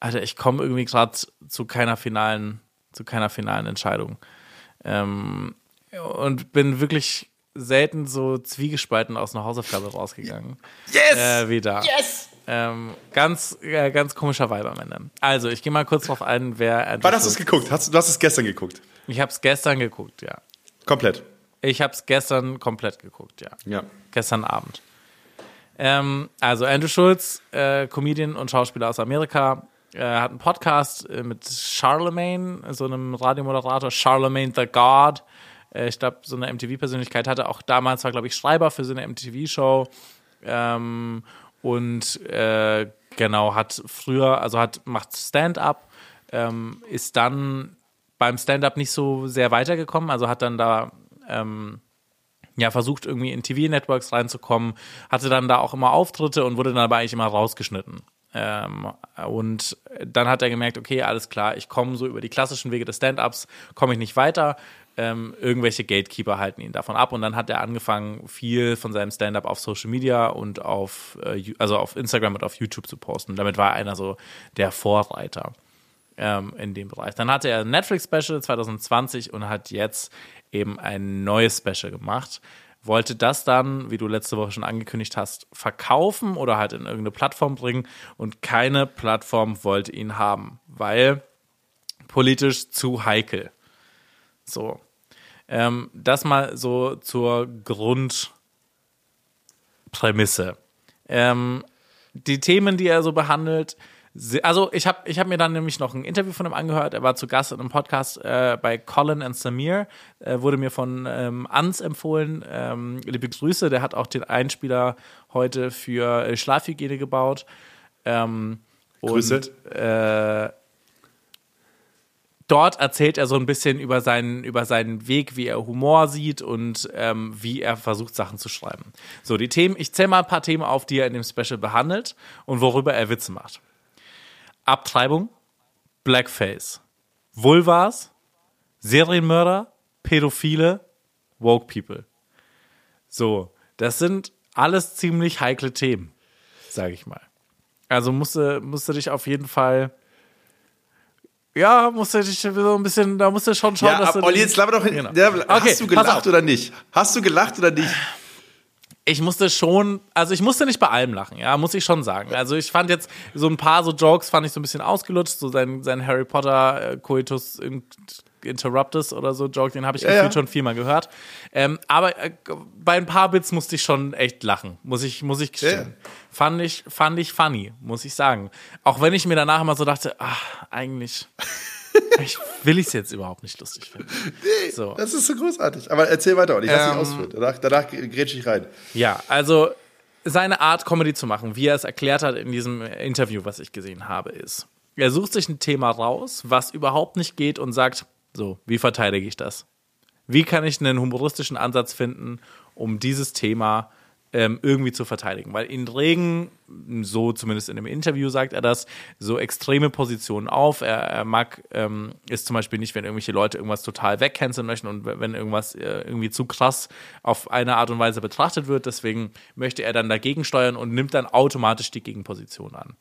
Alter, ich komme irgendwie gerade zu keiner finalen, zu keiner finalen Entscheidung. Ähm, und bin wirklich selten so zwiegespalten aus einer Hausaufgabe rausgegangen. Yes! Äh, wieder. yes! Ähm, ganz, äh, ganz komischer Vibe am Ende. Also, ich gehe mal kurz drauf ein, wer. Andrew Wann hast du es geguckt? Hast, du du hast es gestern geguckt. Ich habe es gestern geguckt, ja. Komplett. Ich habe es gestern komplett geguckt, ja. Ja. Gestern Abend. Ähm, also Andrew Schulz, äh, Comedian und Schauspieler aus Amerika, äh, hat einen Podcast äh, mit Charlemagne, so einem Radiomoderator, Charlemagne the God. Äh, ich glaube, so eine MTV-Persönlichkeit hatte auch damals, war glaube ich Schreiber für so eine MTV-Show. Ähm, und äh, genau, hat früher, also hat, macht Stand-up, ähm, ist dann beim Stand-up nicht so sehr weitergekommen, also hat dann da ähm, ja, versucht irgendwie in TV-Networks reinzukommen, hatte dann da auch immer Auftritte und wurde dann aber eigentlich immer rausgeschnitten. Ähm, und dann hat er gemerkt, okay, alles klar, ich komme so über die klassischen Wege des Stand-ups, komme ich nicht weiter. Ähm, irgendwelche Gatekeeper halten ihn davon ab und dann hat er angefangen, viel von seinem Stand-up auf Social Media und auf, äh, also auf Instagram und auf YouTube zu posten. Damit war er einer so der Vorreiter ähm, in dem Bereich. Dann hatte er ein Netflix-Special 2020 und hat jetzt eben ein neues Special gemacht. Wollte das dann, wie du letzte Woche schon angekündigt hast, verkaufen oder halt in irgendeine Plattform bringen und keine Plattform wollte ihn haben, weil politisch zu heikel. So. Ähm, das mal so zur Grundprämisse. Ähm, die Themen, die er so behandelt, also ich habe ich hab mir dann nämlich noch ein Interview von ihm angehört. Er war zu Gast in einem Podcast äh, bei Colin and Samir, äh, wurde mir von ähm, Ans empfohlen. Ähm, liebe Grüße, der hat auch den Einspieler heute für äh, Schlafhygiene gebaut. Ähm, Grüße. Und, äh, dort erzählt er so ein bisschen über seinen, über seinen Weg, wie er Humor sieht und ähm, wie er versucht, Sachen zu schreiben. So, die Themen, ich zähle mal ein paar Themen auf, die er in dem Special behandelt und worüber er Witze macht. Abtreibung, Blackface, Vulvas, Serienmörder, Pädophile, Woke People. So, das sind alles ziemlich heikle Themen, sage ich mal. Also musste, musste dich auf jeden Fall ja, musst du dich so ein bisschen, da musst du schon schauen, Ja, dass aber du. Olli, jetzt laber doch hin. Genau. Ja, Okay, hast du gelacht oder nicht? Hast du gelacht oder nicht? Ich musste schon, also ich musste nicht bei allem lachen, ja, muss ich schon sagen. Also ich fand jetzt so ein paar so Jokes fand ich so ein bisschen ausgelutscht, so sein, sein Harry Potter äh, Coitus in- Interruptus oder so Joke, den habe ich Ja, gefühlt ja. schon viermal gehört. Ähm, aber äh, bei ein paar Bits musste ich schon echt lachen, muss ich, muss ich gestehen. Ja. Fand ich, fand ich funny, muss ich sagen. Auch wenn ich mir danach immer so dachte, ach, eigentlich, ich will ich es jetzt überhaupt nicht lustig finden. So. Das ist so großartig. Aber erzähl weiter, Olli. Lass dich Ähm, ausführen. Danach, danach grätsch ich rein. Ja, also seine Art, Comedy zu machen, wie er es erklärt hat in diesem Interview, was ich gesehen habe, ist, er sucht sich ein Thema raus, was überhaupt nicht geht und sagt, so, wie verteidige ich das? Wie kann ich einen humoristischen Ansatz finden, um dieses Thema ähm, irgendwie zu verteidigen? Weil ihn regen, so zumindest in dem Interview sagt er das, so extreme Positionen auf. Er, er mag ähm, ist zum Beispiel nicht, wenn irgendwelche Leute irgendwas total wegcanceln möchten und wenn irgendwas äh, irgendwie zu krass auf eine Art und Weise betrachtet wird. Deswegen möchte er dann dagegen steuern und nimmt dann automatisch die Gegenposition an.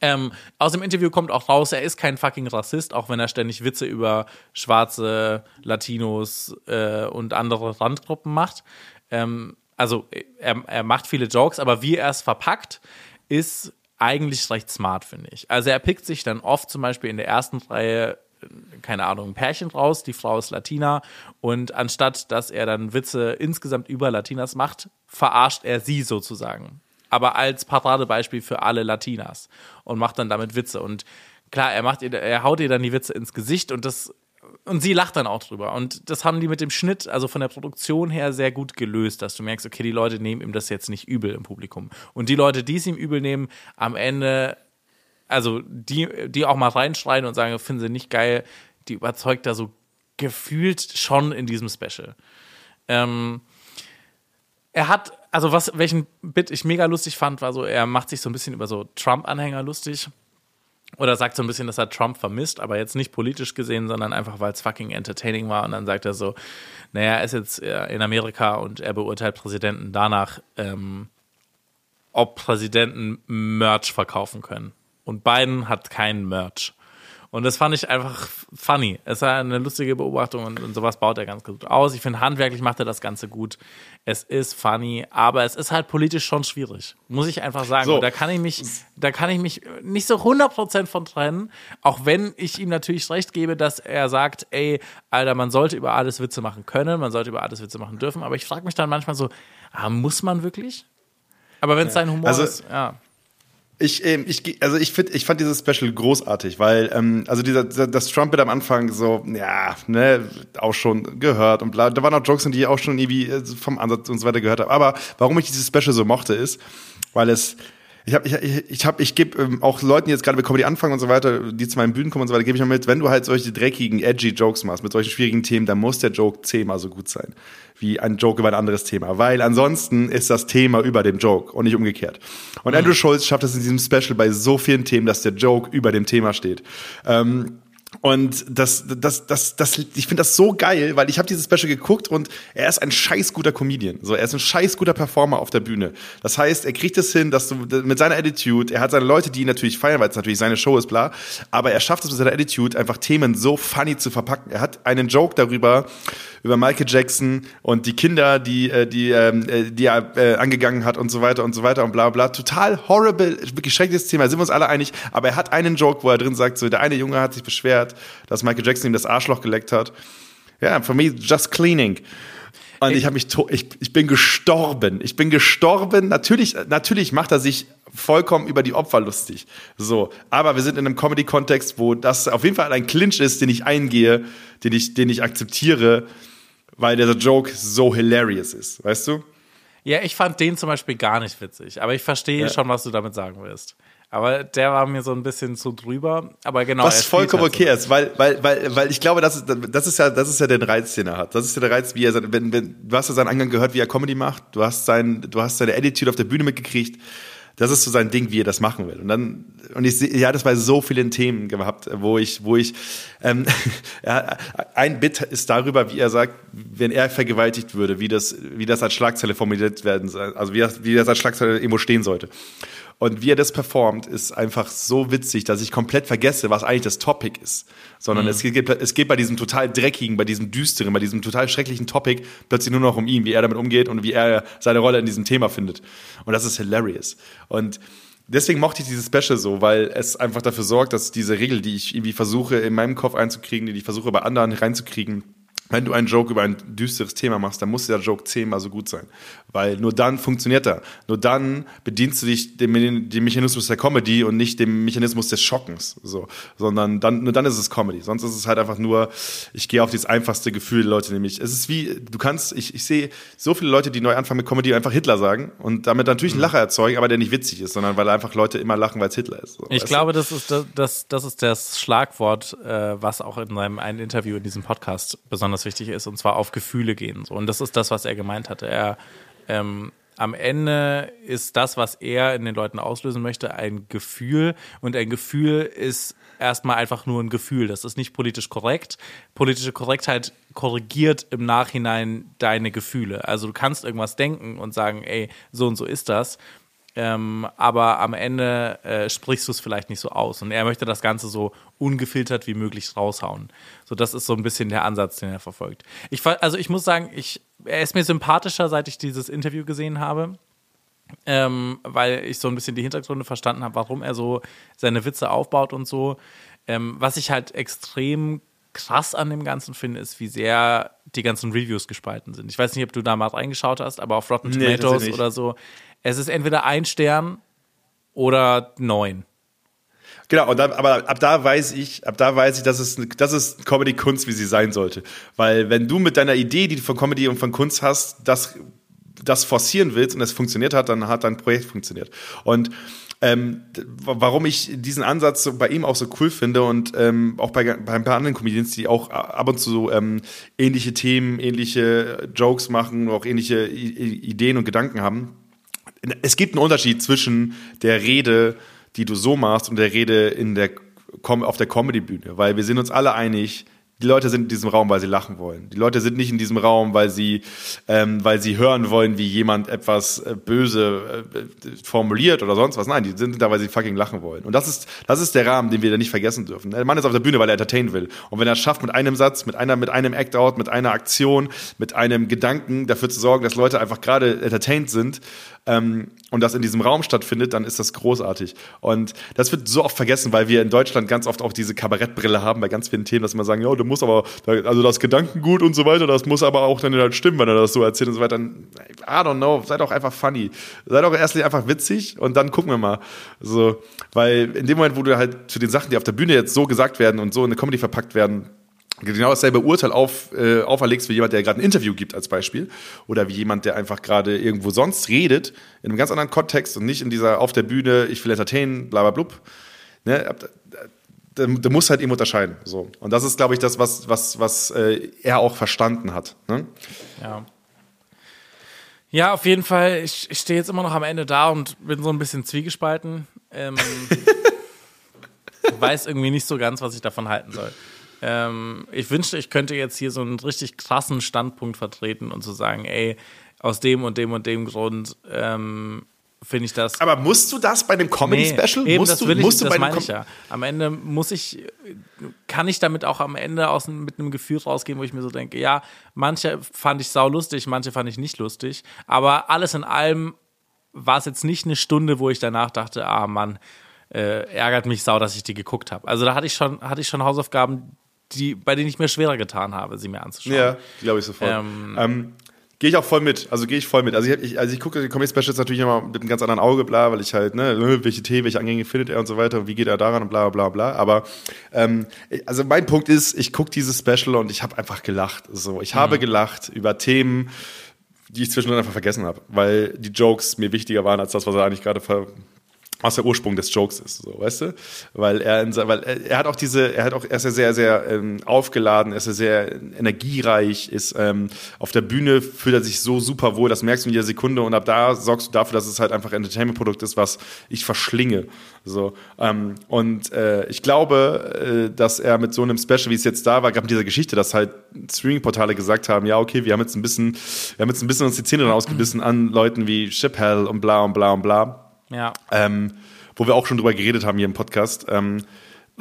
Ähm, aus dem Interview kommt auch raus, er ist kein fucking Rassist, auch wenn er ständig Witze über schwarze Latinos äh, und andere Randgruppen macht. Ähm, also er, er macht viele Jokes, aber wie er es verpackt, ist eigentlich recht smart, finde ich. Also er pickt sich dann oft zum Beispiel in der ersten Reihe keine Ahnung, ein Pärchen draus, die Frau ist Latina und anstatt, dass er dann Witze insgesamt über Latinas macht, verarscht er sie sozusagen. Aber als Paradebeispiel für alle Latinas und macht dann damit Witze und klar, er macht ihr, er haut ihr dann die Witze ins Gesicht und das und sie lacht dann auch drüber. Und das haben die mit dem Schnitt, also von der Produktion her, sehr gut gelöst, dass du merkst, okay, die Leute nehmen ihm das jetzt nicht übel im Publikum. Und die Leute, die es ihm übel nehmen, am Ende, also die, die auch mal reinschreien und sagen, finden sie nicht geil, die überzeugt da so gefühlt schon in diesem Special. Ähm, er hat, also was, welchen Bit ich mega lustig fand, war so, er macht sich so ein bisschen über so Trump-Anhänger lustig. Oder sagt so ein bisschen, dass er Trump vermisst, aber jetzt nicht politisch gesehen, sondern einfach, weil es fucking entertaining war. Und dann sagt er so, naja, er ist jetzt äh, in Amerika und er beurteilt Präsidenten danach, ähm, ob Präsidenten Merch verkaufen können. Und Biden hat keinen Merch. Und das fand ich einfach funny. Es war eine lustige Beobachtung und, und sowas baut er ganz gut aus. Ich finde, handwerklich macht er das Ganze gut. Es ist funny, aber es ist halt politisch schon schwierig. Muss ich einfach sagen. So. Da kann ich mich, da kann ich mich nicht so 100% von trennen. Auch wenn ich ihm natürlich recht gebe, dass er sagt, ey, Alter, man sollte über alles Witze machen können, man sollte über alles Witze machen dürfen. Aber ich frage mich dann manchmal so, ah, muss man wirklich? Aber wenn es sein Humor Also- ist, ja. Ich, ähm, ich, also ich finde, ich fand dieses Special großartig, weil, ähm, also dieser, das Trumpet am Anfang so, ja, ne, auch schon gehört und bla, da waren auch Jokes, die ich auch schon irgendwie äh, vom Ansatz und so weiter gehört habe. Aber warum ich dieses Special so mochte, ist, weil es, ich habe, ich, ich, ich habe, ich gebe ähm, auch Leuten die jetzt gerade mit Comedy anfangen und so weiter, die zu meinen Bühnen kommen und so weiter, gebe ich mal mit, wenn du halt solche dreckigen, edgy Jokes machst mit solchen schwierigen Themen, dann muss der Joke zehnmal so gut sein wie ein Joke über ein anderes Thema, weil ansonsten ist das Thema über dem Joke und nicht umgekehrt. Und Andrew Schulz schafft es in diesem Special bei so vielen Themen, dass der Joke über dem Thema steht. Ähm, und das, das, das, das, ich finde das so geil, weil ich habe dieses Special geguckt und er ist ein scheiß guter Comedian. So, er ist ein scheiß guter Performer auf der Bühne. Das heißt, er kriegt es hin, dass du mit seiner Attitude, er hat seine Leute, die ihn natürlich feiern, weil es natürlich seine Show ist, bla. Aber er schafft es mit seiner Attitude, einfach Themen so funny zu verpacken. Er hat einen Joke darüber, über Michael Jackson und die Kinder, die, äh, die, ähm, äh, die er äh, angegangen hat und so weiter und so weiter und bla bla. Total horrible, wirklich schreckliches Thema, sind wir uns alle einig. Aber er hat einen Joke, wo er drin sagt, so, der eine Junge hat sich beschwert, dass Michael Jackson ihm das Arschloch geleckt hat. Ja, for me, just cleaning. Und ich habe mich, ich, ich bin gestorben. Ich bin gestorben. Natürlich, natürlich macht er sich vollkommen über die Opfer lustig. So, aber wir sind in einem Comedy-Kontext, wo das auf jeden Fall ein Clinch ist, den ich eingehe, den ich, den ich akzeptiere, weil dieser Joke so hilarious ist, weißt du? Ja, ich fand den zum Beispiel gar nicht witzig, aber ich verstehe Ja. schon, was du damit sagen willst. Aber der war mir so ein bisschen zu drüber. Aber genau. Was vollkommen halt so. okay ist, weil, weil, weil, weil ich glaube, das ist, das ist ja, das ist ja der Reiz, den er hat. Das ist ja der Reiz, wie er, wenn, wenn, du hast ja seinen Angang gehört, wie er Comedy macht. Du hast sein, du hast seine Attitude auf der Bühne mitgekriegt. Das ist so sein Ding, wie er das machen will. Und dann, und ich sehe, ja, das bei so vielen Themen gehabt, wo ich, wo ich, ähm, ja, ein Bit ist darüber, wie er sagt, wenn er vergewaltigt würde, wie das, wie das als Schlagzeile formuliert werden soll, also wie das, wie das als Schlagzeile irgendwo stehen sollte. Und wie er das performt, ist einfach so witzig, dass ich komplett vergesse, was eigentlich das Topic ist. Sondern es, geht, es geht bei diesem total dreckigen, bei diesem düsteren, bei diesem total schrecklichen Topic plötzlich nur noch um ihn, wie er damit umgeht und wie er seine Rolle in diesem Thema findet. Und das ist hilarious. Und deswegen mochte ich dieses Special so, weil es einfach dafür sorgt, dass diese Regel, die ich irgendwie versuche in meinem Kopf einzukriegen, die ich versuche bei anderen reinzukriegen, wenn du einen Joke über ein düsteres Thema machst, dann muss der Joke zehnmal so gut sein. Weil nur dann funktioniert er. Nur dann bedienst du dich dem, dem Mechanismus der Comedy und nicht dem Mechanismus des Schockens. So. Sondern dann, nur dann ist es Comedy. Sonst ist es halt einfach nur, ich gehe auf dieses einfachste Gefühl der Leute, nämlich, es ist wie, du kannst, ich, ich sehe so viele Leute, die neu anfangen mit Comedy, einfach Hitler sagen und damit natürlich einen Lacher erzeugen, aber der nicht witzig ist, sondern weil einfach Leute immer lachen, weil es Hitler ist. So, Ich weißt du? glaube, das ist das, das, das ist das Schlagwort, äh, was auch in seinem einen Interview in diesem Podcast besonders wichtig ist, und zwar auf Gefühle gehen. So. Und das ist das, was er gemeint hatte. Er ähm, am Ende ist das, was er in den Leuten auslösen möchte, ein Gefühl. Und ein Gefühl ist erstmal einfach nur ein Gefühl. Das ist nicht politisch korrekt. Politische Korrektheit korrigiert im Nachhinein deine Gefühle. Also du kannst irgendwas denken und sagen, ey, so und so ist das. Ähm, aber am Ende äh, sprichst du es vielleicht nicht so aus. Und er möchte das Ganze so ungefiltert wie möglich raushauen. So, das ist so ein bisschen der Ansatz, den er verfolgt. Ich, also ich muss sagen, ich, er ist mir sympathischer, seit ich dieses Interview gesehen habe. Ähm, weil ich so ein bisschen die Hintergründe verstanden habe, warum er so seine Witze aufbaut und so. Ähm, was ich halt extrem krass an dem Ganzen finde, ist, wie sehr die ganzen Reviews gespalten sind. Ich weiß nicht, ob du da mal reingeschaut hast, aber auf Rotten Nee, Tomatoes tatsächlich. oder so. Es ist entweder ein Stern oder neun. Genau, und da, aber ab da weiß ich, ab da weiß ich, dass es, das ist Comedy-Kunst, wie sie sein sollte. Weil wenn du mit deiner Idee, die du von Comedy und von Kunst hast, das, das forcieren willst und es funktioniert hat, dann hat dein Projekt funktioniert. Und ähm, warum ich diesen Ansatz bei ihm auch so cool finde und ähm, auch bei, bei ein paar anderen Comedians, die auch ab und zu so, ähm, ähnliche Themen, ähnliche Jokes machen, auch ähnliche I Ideen und Gedanken haben, es gibt einen Unterschied zwischen der Rede, die du so machst, und der Rede in der, auf der Comedy-Bühne, weil wir sind uns alle einig, die Leute sind in diesem Raum, weil sie lachen wollen. Die Leute sind nicht in diesem Raum, weil sie, ähm, weil sie hören wollen, wie jemand etwas äh, böse äh, formuliert oder sonst was. Nein, die sind da, weil sie fucking lachen wollen. Und das ist, das ist der Rahmen, den wir da nicht vergessen dürfen. Der Mann ist auf der Bühne, weil er entertainen will. Und wenn er es schafft, mit einem Satz, mit einer, mit einem Act-Out, mit einer Aktion, mit einem Gedanken dafür zu sorgen, dass Leute einfach gerade entertained sind, ähm, und das in diesem Raum stattfindet, dann ist das großartig. Und das wird so oft vergessen, weil wir in Deutschland ganz oft auch diese Kabarettbrille haben bei ganz vielen Themen, dass wir sagen, ja, du musst aber, also das Gedankengut und so weiter, das muss aber auch dann halt stimmen, wenn er das so erzählt und so weiter. I don't know, seid auch einfach funny. Seid auch erstlich einfach witzig und dann gucken wir mal. So, weil in dem Moment, wo du halt zu den Sachen, die auf der Bühne jetzt so gesagt werden und so in eine Comedy verpackt werden, genau dasselbe Urteil auf, äh, auferlegst wie jemand, der gerade ein Interview gibt als Beispiel oder wie jemand, der einfach gerade irgendwo sonst redet, in einem ganz anderen Kontext und nicht in dieser auf der Bühne, ich will entertainen, bla bla blub. Ne? da muss halt eben unterscheiden. So. Und das ist, glaube ich, das, was, was, was äh, er auch verstanden hat. Ne? Ja. Ja, auf jeden Fall. Ich, ich stehe jetzt immer noch am Ende da und bin so ein bisschen zwiegespalten. Ähm, weiß irgendwie nicht so ganz, was ich davon halten soll. Ähm, ich wünschte, ich könnte jetzt hier so einen richtig krassen Standpunkt vertreten und zu sagen, ey, aus dem und dem und dem Grund ähm, finde ich das Aber musst du das bei einem Comedy-Special? eben, musst das du, will ich, musst du das meine ich ja. Am Ende muss ich, kann ich damit auch am Ende aus, mit einem Gefühl rausgehen, wo ich mir so denke, ja, manche fand ich sau lustig, manche fand ich nicht lustig, aber alles in allem war es jetzt nicht eine Stunde, wo ich danach dachte, ah Mann, äh, ärgert mich sau, dass ich die geguckt habe. Also da hatte ich schon, hatte ich schon Hausaufgaben, die, bei denen ich mir schwerer getan habe, sie mir anzuschauen. Ja, glaube ich sofort. Ähm, Ähm, Gehe ich auch voll mit. Also gehe ich voll mit. Also ich, ich, also ich gucke die Comedy Specials natürlich immer mit einem ganz anderen Auge, bla, weil ich halt, ne, welche Themen, welche Angänge findet er und so weiter, wie geht er daran und bla bla bla. Aber ähm, also mein Punkt ist, ich gucke dieses Special und ich habe einfach gelacht. So, ich habe gelacht über Themen, die ich zwischendurch einfach vergessen habe, weil die Jokes mir wichtiger waren als das, was er eigentlich gerade ver was der Ursprung des Jokes ist, so, weißt du? Weil er, in, weil er, er hat auch diese, er hat auch, er ist ja sehr, sehr ähm, aufgeladen, er ist ja sehr energiereich, ist ähm, auf der Bühne fühlt er sich so super wohl, das merkst du in jeder Sekunde und ab da sorgst du dafür, dass es halt einfach ein Entertainment-Produkt ist, was ich verschlinge, so. Ähm, und äh, ich glaube, äh, dass er mit so einem Special, wie es jetzt da war, gab diese Geschichte, dass halt Streaming-Portale gesagt haben, ja okay, wir haben jetzt ein bisschen, wir haben jetzt ein bisschen uns die Zähne dran ausgebissen an Leuten wie Chappelle und bla und bla und bla Ja. ähm, wo wir auch schon drüber geredet haben hier im Podcast. Ähm,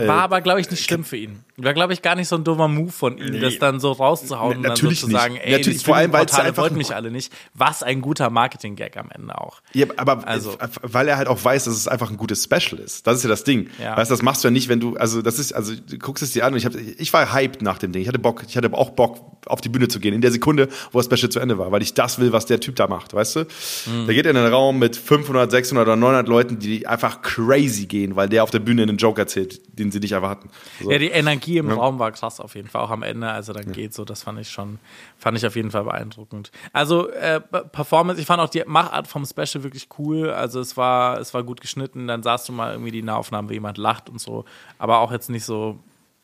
War aber, glaube ich, nicht schlimm für ihn. War, glaube ich, gar nicht so ein dummer Move von ihm, Nee. das dann so rauszuhauen und dann so Natürlich zu sagen, ey, Natürlich, vor allem, weil Portale wollten mich alle nicht. Was ein guter Marketing-Gag am Ende auch. ja, aber Also- äh, weil er halt auch weiß, dass es einfach ein gutes Special ist. Das ist ja das Ding. Ja. Weißt, du, das machst du ja nicht, wenn du, also das ist, also du guckst es dir an und ich hab, ich war hyped nach dem Ding. Ich hatte Bock, ich hatte auch Bock, auf die Bühne zu gehen, in der Sekunde, wo das Special zu Ende war, weil ich das will, was der Typ da macht, weißt du? Mhm. Der geht in einen Raum mit 500, 600 oder 900 Leuten, die einfach crazy gehen, weil der auf der Bühne einen Joke erzählt, den sie nicht erwarten. So. Ja, die Energie im Raum war krass auf jeden Fall, auch am Ende, als er dann geht, so, das fand ich schon, fand ich auf jeden Fall beeindruckend. Also, äh, Performance, ich fand auch die Machart vom Special wirklich cool, also es war, es war gut geschnitten, dann sahst du mal irgendwie die Nahaufnahmen, wie jemand lacht und so, aber auch jetzt nicht so,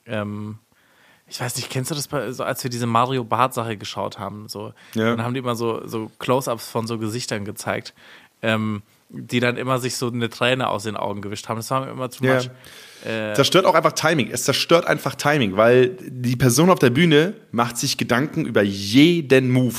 ähm, ich weiß nicht, kennst du das, bei, so, als wir diese Mario Bart-Sache geschaut haben, so, Ja. dann haben die immer so, so Close-Ups von so Gesichtern gezeigt, ähm, die dann immer sich so eine Träne aus den Augen gewischt haben. Das war mir immer zu much. zerstört auch einfach Timing. Es zerstört einfach Timing, weil die Person auf der Bühne macht sich Gedanken über jeden Move,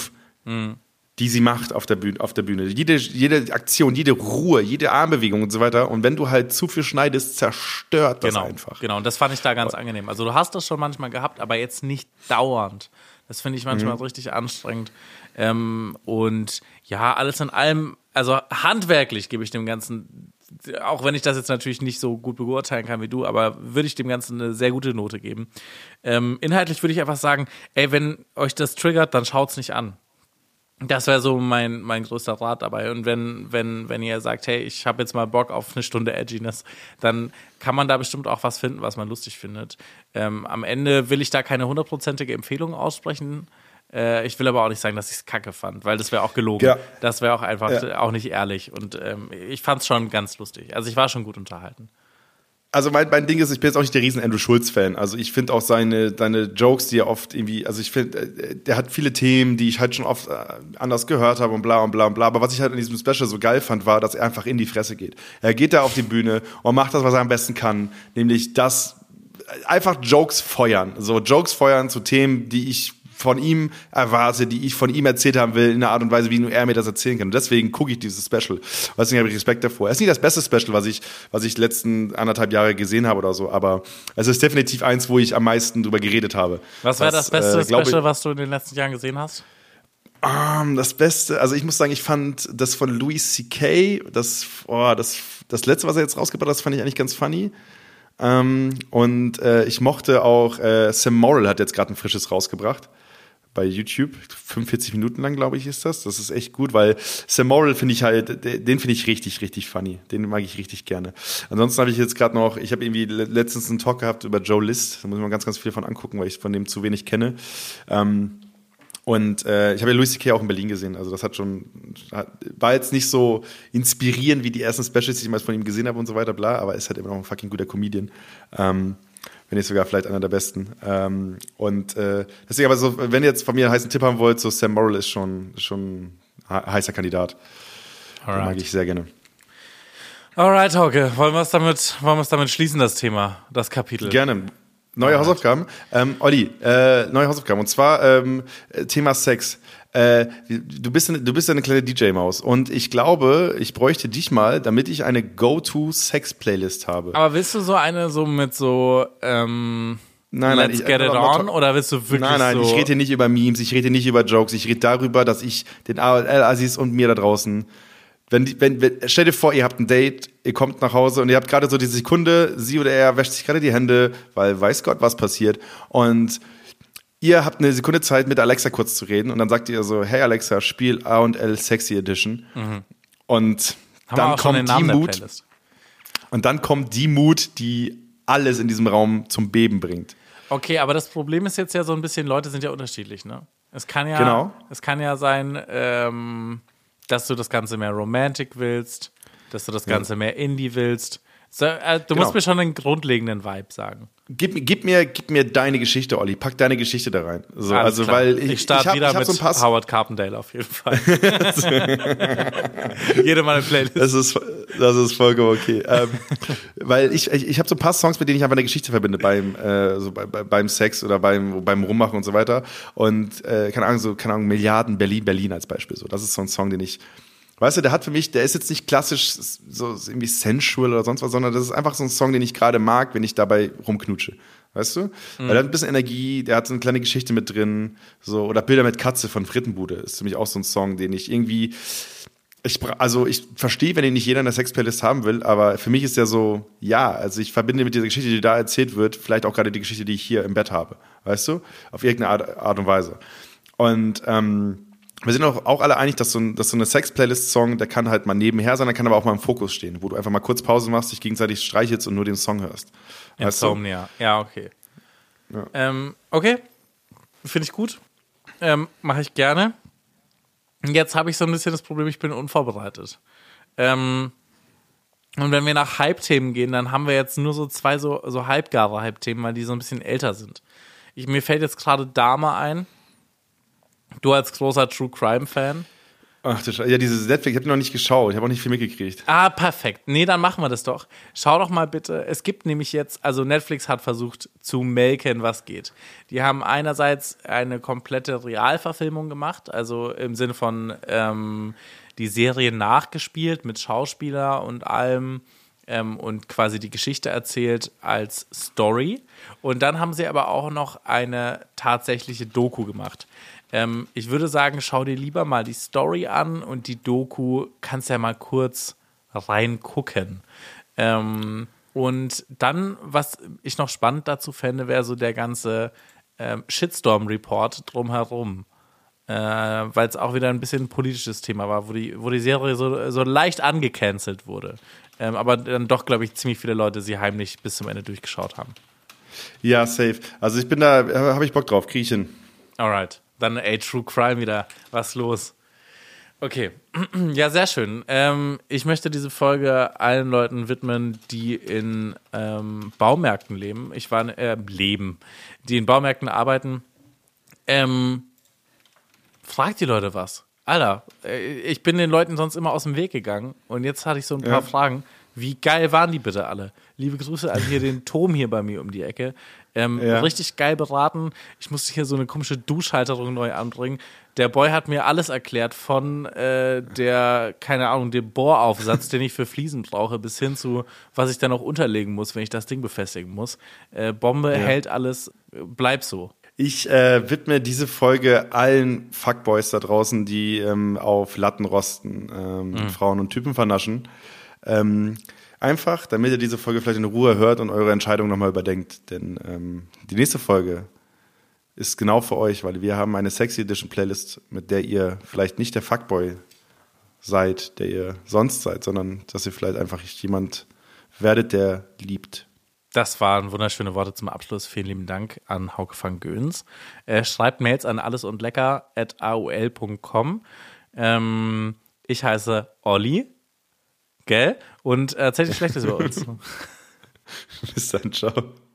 die sie macht auf der Bühne. Auf der Bühne. Jede, jede Aktion, jede Ruhe, jede Armbewegung und so weiter. Und wenn du halt zu viel schneidest, zerstört das genau, einfach. Genau, und das fand ich da ganz angenehm. Also du hast das schon manchmal gehabt, aber jetzt nicht dauernd. Das finde ich manchmal Mhm. richtig anstrengend. Ähm, und ja, alles in allem, also handwerklich gebe ich dem Ganzen auch wenn ich das jetzt natürlich nicht so gut beurteilen kann wie du, aber würde ich dem Ganzen eine sehr gute Note geben. Ähm, inhaltlich würde ich einfach sagen, ey, wenn euch das triggert, dann schaut's nicht an. Das wäre so mein, mein größter Rat dabei. Und wenn, wenn, wenn ihr sagt, hey, ich habe jetzt mal Bock auf eine Stunde Edginess, dann kann man da bestimmt auch was finden, was man lustig findet. Ähm, am Ende will ich da keine hundertprozentige Empfehlung aussprechen. Äh, ich will aber auch nicht sagen, dass ich es kacke fand, weil das wäre auch gelogen. Ja. Das wäre auch einfach ja. auch nicht ehrlich. Und ähm, ich fand es schon ganz lustig. Also ich war schon gut unterhalten also mein, mein Ding ist, ich bin jetzt auch nicht der riesen Andrew Schulz-Fan. Also ich finde auch seine, seine Jokes, die er oft irgendwie, also ich finde, äh, der hat viele Themen, die ich halt schon oft äh, anders gehört habe und bla und bla und bla. Aber was ich halt in diesem Special so geil fand, war, dass er einfach in die Fresse geht. Er geht da auf die Bühne und macht das, was er am besten kann, nämlich das einfach Jokes feuern. So Jokes feuern zu Themen, die ich von ihm erwarte, die ich von ihm erzählt haben will, in einer Art und Weise, wie nur er mir das erzählen kann. Und deswegen gucke ich dieses Special. Deswegen habe ich Respekt davor. Es ist nicht das beste Special, was ich, was ich letzten anderthalb Jahre gesehen habe oder so, aber es ist definitiv eins, wo ich am meisten drüber geredet habe. Was war das beste äh, Special, was du in den letzten Jahren gesehen hast? Um, ähm, das Beste, also ich muss sagen, ich fand das von Louis C.K., das, oh, das, das letzte, was er jetzt rausgebracht hat, das fand ich eigentlich ganz funny. Um, ähm, und äh, ich mochte auch, äh, Sam Morrill hat jetzt gerade ein frisches rausgebracht bei YouTube. 45 Minuten lang, glaube ich, ist das. Das ist echt gut, weil Sam Morrill finde ich halt, den finde ich richtig, richtig funny. Den mag ich richtig gerne. Ansonsten habe ich jetzt gerade noch, ich habe irgendwie letztens einen Talk gehabt über Joe List. Da muss ich mal ganz, ganz viel von angucken, weil ich von dem zu wenig kenne. Ähm, und äh, ich habe ja Louis C.K. auch in Berlin gesehen. Also das hat schon, hat, war jetzt nicht so inspirierend wie die ersten Specials, die ich mal von ihm gesehen habe und so weiter, bla, aber ist halt immer noch ein fucking guter Comedian. Ähm, wenn nicht sogar vielleicht einer der besten. Ähm, und äh, deswegen aber so, wenn ihr jetzt von mir einen heißen Tipp haben wollt, so Sam Morrill ist schon, schon ein heißer Kandidat. Alright. Den mag ich sehr gerne. Alright, Hauke, wollen wir es damit, wollen wir es damit schließen, das Thema, das Kapitel? Gerne. Neue Alright. Hausaufgaben. Ähm, Olli, äh, neue Hausaufgaben. Und zwar ähm, Thema Sex. Äh, du bist eine, du bist eine kleine DJ-Maus und ich glaube, ich bräuchte dich mal, damit ich eine Go-to-Sex-Playlist habe. Aber willst du so eine so mit so ähm Nein, nein, Let's ich, get it on? oder willst du wirklich Nein, nein, so ich rede hier nicht über Memes, ich rede hier nicht über Jokes, ich rede darüber, dass ich den AOL-Assis und mir da draußen, wenn, wenn, wenn, stell dir vor, ihr habt ein Date, ihr kommt nach Hause und ihr habt gerade so diese Sekunde, sie oder er wäscht sich gerade die Hände, weil weiß Gott, was passiert. Und ihr habt eine Sekunde Zeit, mit Alexa kurz zu reden und dann sagt ihr so, hey Alexa, spiel A&L Sexy Edition. Mhm. Und Haben dann kommt die Mut. Und dann kommt die Mut, die alles in diesem Raum zum Beben bringt. Okay, aber das Problem ist jetzt ja so ein bisschen, Leute sind ja unterschiedlich, ne? Es kann ja, genau. es kann ja sein, ähm, dass du das Ganze mehr Romantic willst, dass du das Ganze ja. mehr Indie willst. So, äh, du genau. musst mir schon einen grundlegenden Vibe sagen. Gib, gib, mir, gib mir deine Geschichte, Olli. Pack deine Geschichte da rein. So, also, klar. weil ich, ich starte wieder ich mit so Howard Carpendale auf jeden Fall. Jede Mal eine Playlist. Das ist, das ist vollkommen okay. ähm, weil ich, ich, ich habe so ein paar Songs, mit denen ich einfach eine Geschichte verbinde beim, äh, so bei, beim Sex oder beim, beim Rummachen und so weiter. Und äh, keine Ahnung, so keine Ahnung, Milliarden Berlin, Berlin als Beispiel. So, das ist so ein Song, den ich Weißt du, der hat für mich, der ist jetzt nicht klassisch so irgendwie sensual oder sonst was, sondern das ist einfach so ein Song, den ich gerade mag, wenn ich dabei rumknutsche. Weißt du? Mhm. Weil der hat ein bisschen Energie, der hat so eine kleine Geschichte mit drin, so, oder Bilder mit Katze von Frittenbude ist für mich auch so ein Song, den ich irgendwie, ich, also ich verstehe, wenn ihn nicht jeder in der Sex-Playlist haben will, aber für mich ist der so, ja, also ich verbinde mit dieser Geschichte, die da erzählt wird, vielleicht auch gerade die Geschichte, die ich hier im Bett habe. Weißt du? Auf irgendeine Art, Art und Weise. Und, ähm, wir sind auch, auch alle einig, dass so, ein, dass so eine Sex-Playlist-Song, der kann halt mal nebenher sein, der kann aber auch mal im Fokus stehen, wo du einfach mal kurz Pause machst, dich gegenseitig streichelst und nur den Song hörst. Insomnia, ja, okay. Ja. Ähm, okay, finde ich gut. Ähm, Mache ich gerne. Jetzt habe ich so ein bisschen das Problem, ich bin unvorbereitet. Ähm, und wenn wir nach Hype-Themen gehen, dann haben wir jetzt nur so zwei so, so halbgare Hype-Themen, weil die so ein bisschen älter sind. Ich, mir fällt jetzt gerade Dame ein Du als großer True Crime Fan? Ach du Scheiße. Ja, dieses Netflix, ich habe noch nicht geschaut. Ich habe auch nicht viel mitgekriegt. Ah, perfekt. Nee, dann machen wir das doch. Schau doch mal bitte. Es gibt nämlich jetzt, also Netflix hat versucht zu melken, was geht. Die haben einerseits eine komplette Realverfilmung gemacht, also im Sinne von ähm, die Serie nachgespielt mit Schauspieler und allem ähm, und quasi die Geschichte erzählt als Story. Und dann haben sie aber auch noch eine tatsächliche Doku gemacht. Ähm, ich würde sagen, schau dir lieber mal die Story an und die Doku kannst ja mal kurz reingucken. Ähm, und dann, was ich noch spannend dazu fände, wäre so der ganze ähm, Shitstorm-Report drumherum. Äh, Weil es auch wieder ein bisschen ein politisches Thema war, wo die, wo die Serie so, so leicht angecancelt wurde. Ähm, aber dann doch, glaube ich, ziemlich viele Leute sie heimlich bis zum Ende durchgeschaut haben. Ja, safe. Also ich bin da, habe ich Bock drauf, krieg ich hin. Alright. Dann, ey, True Crime wieder. Was los? Okay. Ja, sehr schön. Ähm, ich möchte diese Folge allen Leuten widmen, die in ähm, Baumärkten leben. Ich war, äh, leben. Die in Baumärkten arbeiten. Ähm, fragt die Leute was. Alter, äh, ich bin den Leuten sonst immer aus dem Weg gegangen und jetzt hatte ich so ein paar Ja. Fragen. Wie geil waren die bitte alle? Liebe Grüße an hier den Tom hier bei mir um die Ecke. Ähm, Ja. Richtig geil beraten. Ich musste hier so eine komische Duschhalterung neu anbringen. Der Boy hat mir alles erklärt, von äh, der, keine Ahnung, dem Bohraufsatz, den ich für Fliesen brauche, bis hin zu, was ich dann auch unterlegen muss, wenn ich das Ding befestigen muss. Äh, Bombe hält alles, äh, bleib so. Ich äh, widme diese Folge allen Fuckboys da draußen, die ähm, auf Latten rosten, ähm, Frauen und Typen vernaschen. Ähm, einfach, damit ihr diese Folge vielleicht in Ruhe hört und eure Entscheidung nochmal überdenkt. Denn ähm, die nächste Folge ist genau für euch, weil wir haben eine Sexy Edition Playlist, mit der ihr vielleicht nicht der Fuckboy seid, der ihr sonst seid, sondern dass ihr vielleicht einfach jemand werdet, der liebt. Das waren wunderschöne Worte zum Abschluss. Vielen lieben Dank an Hauke van Göns. Äh, schreibt Mails an allesundlecker.aol.com. Ähm, ich heiße Olli. Gell? Und erzählt nichts Schlechtes über uns. Bis dann, ciao.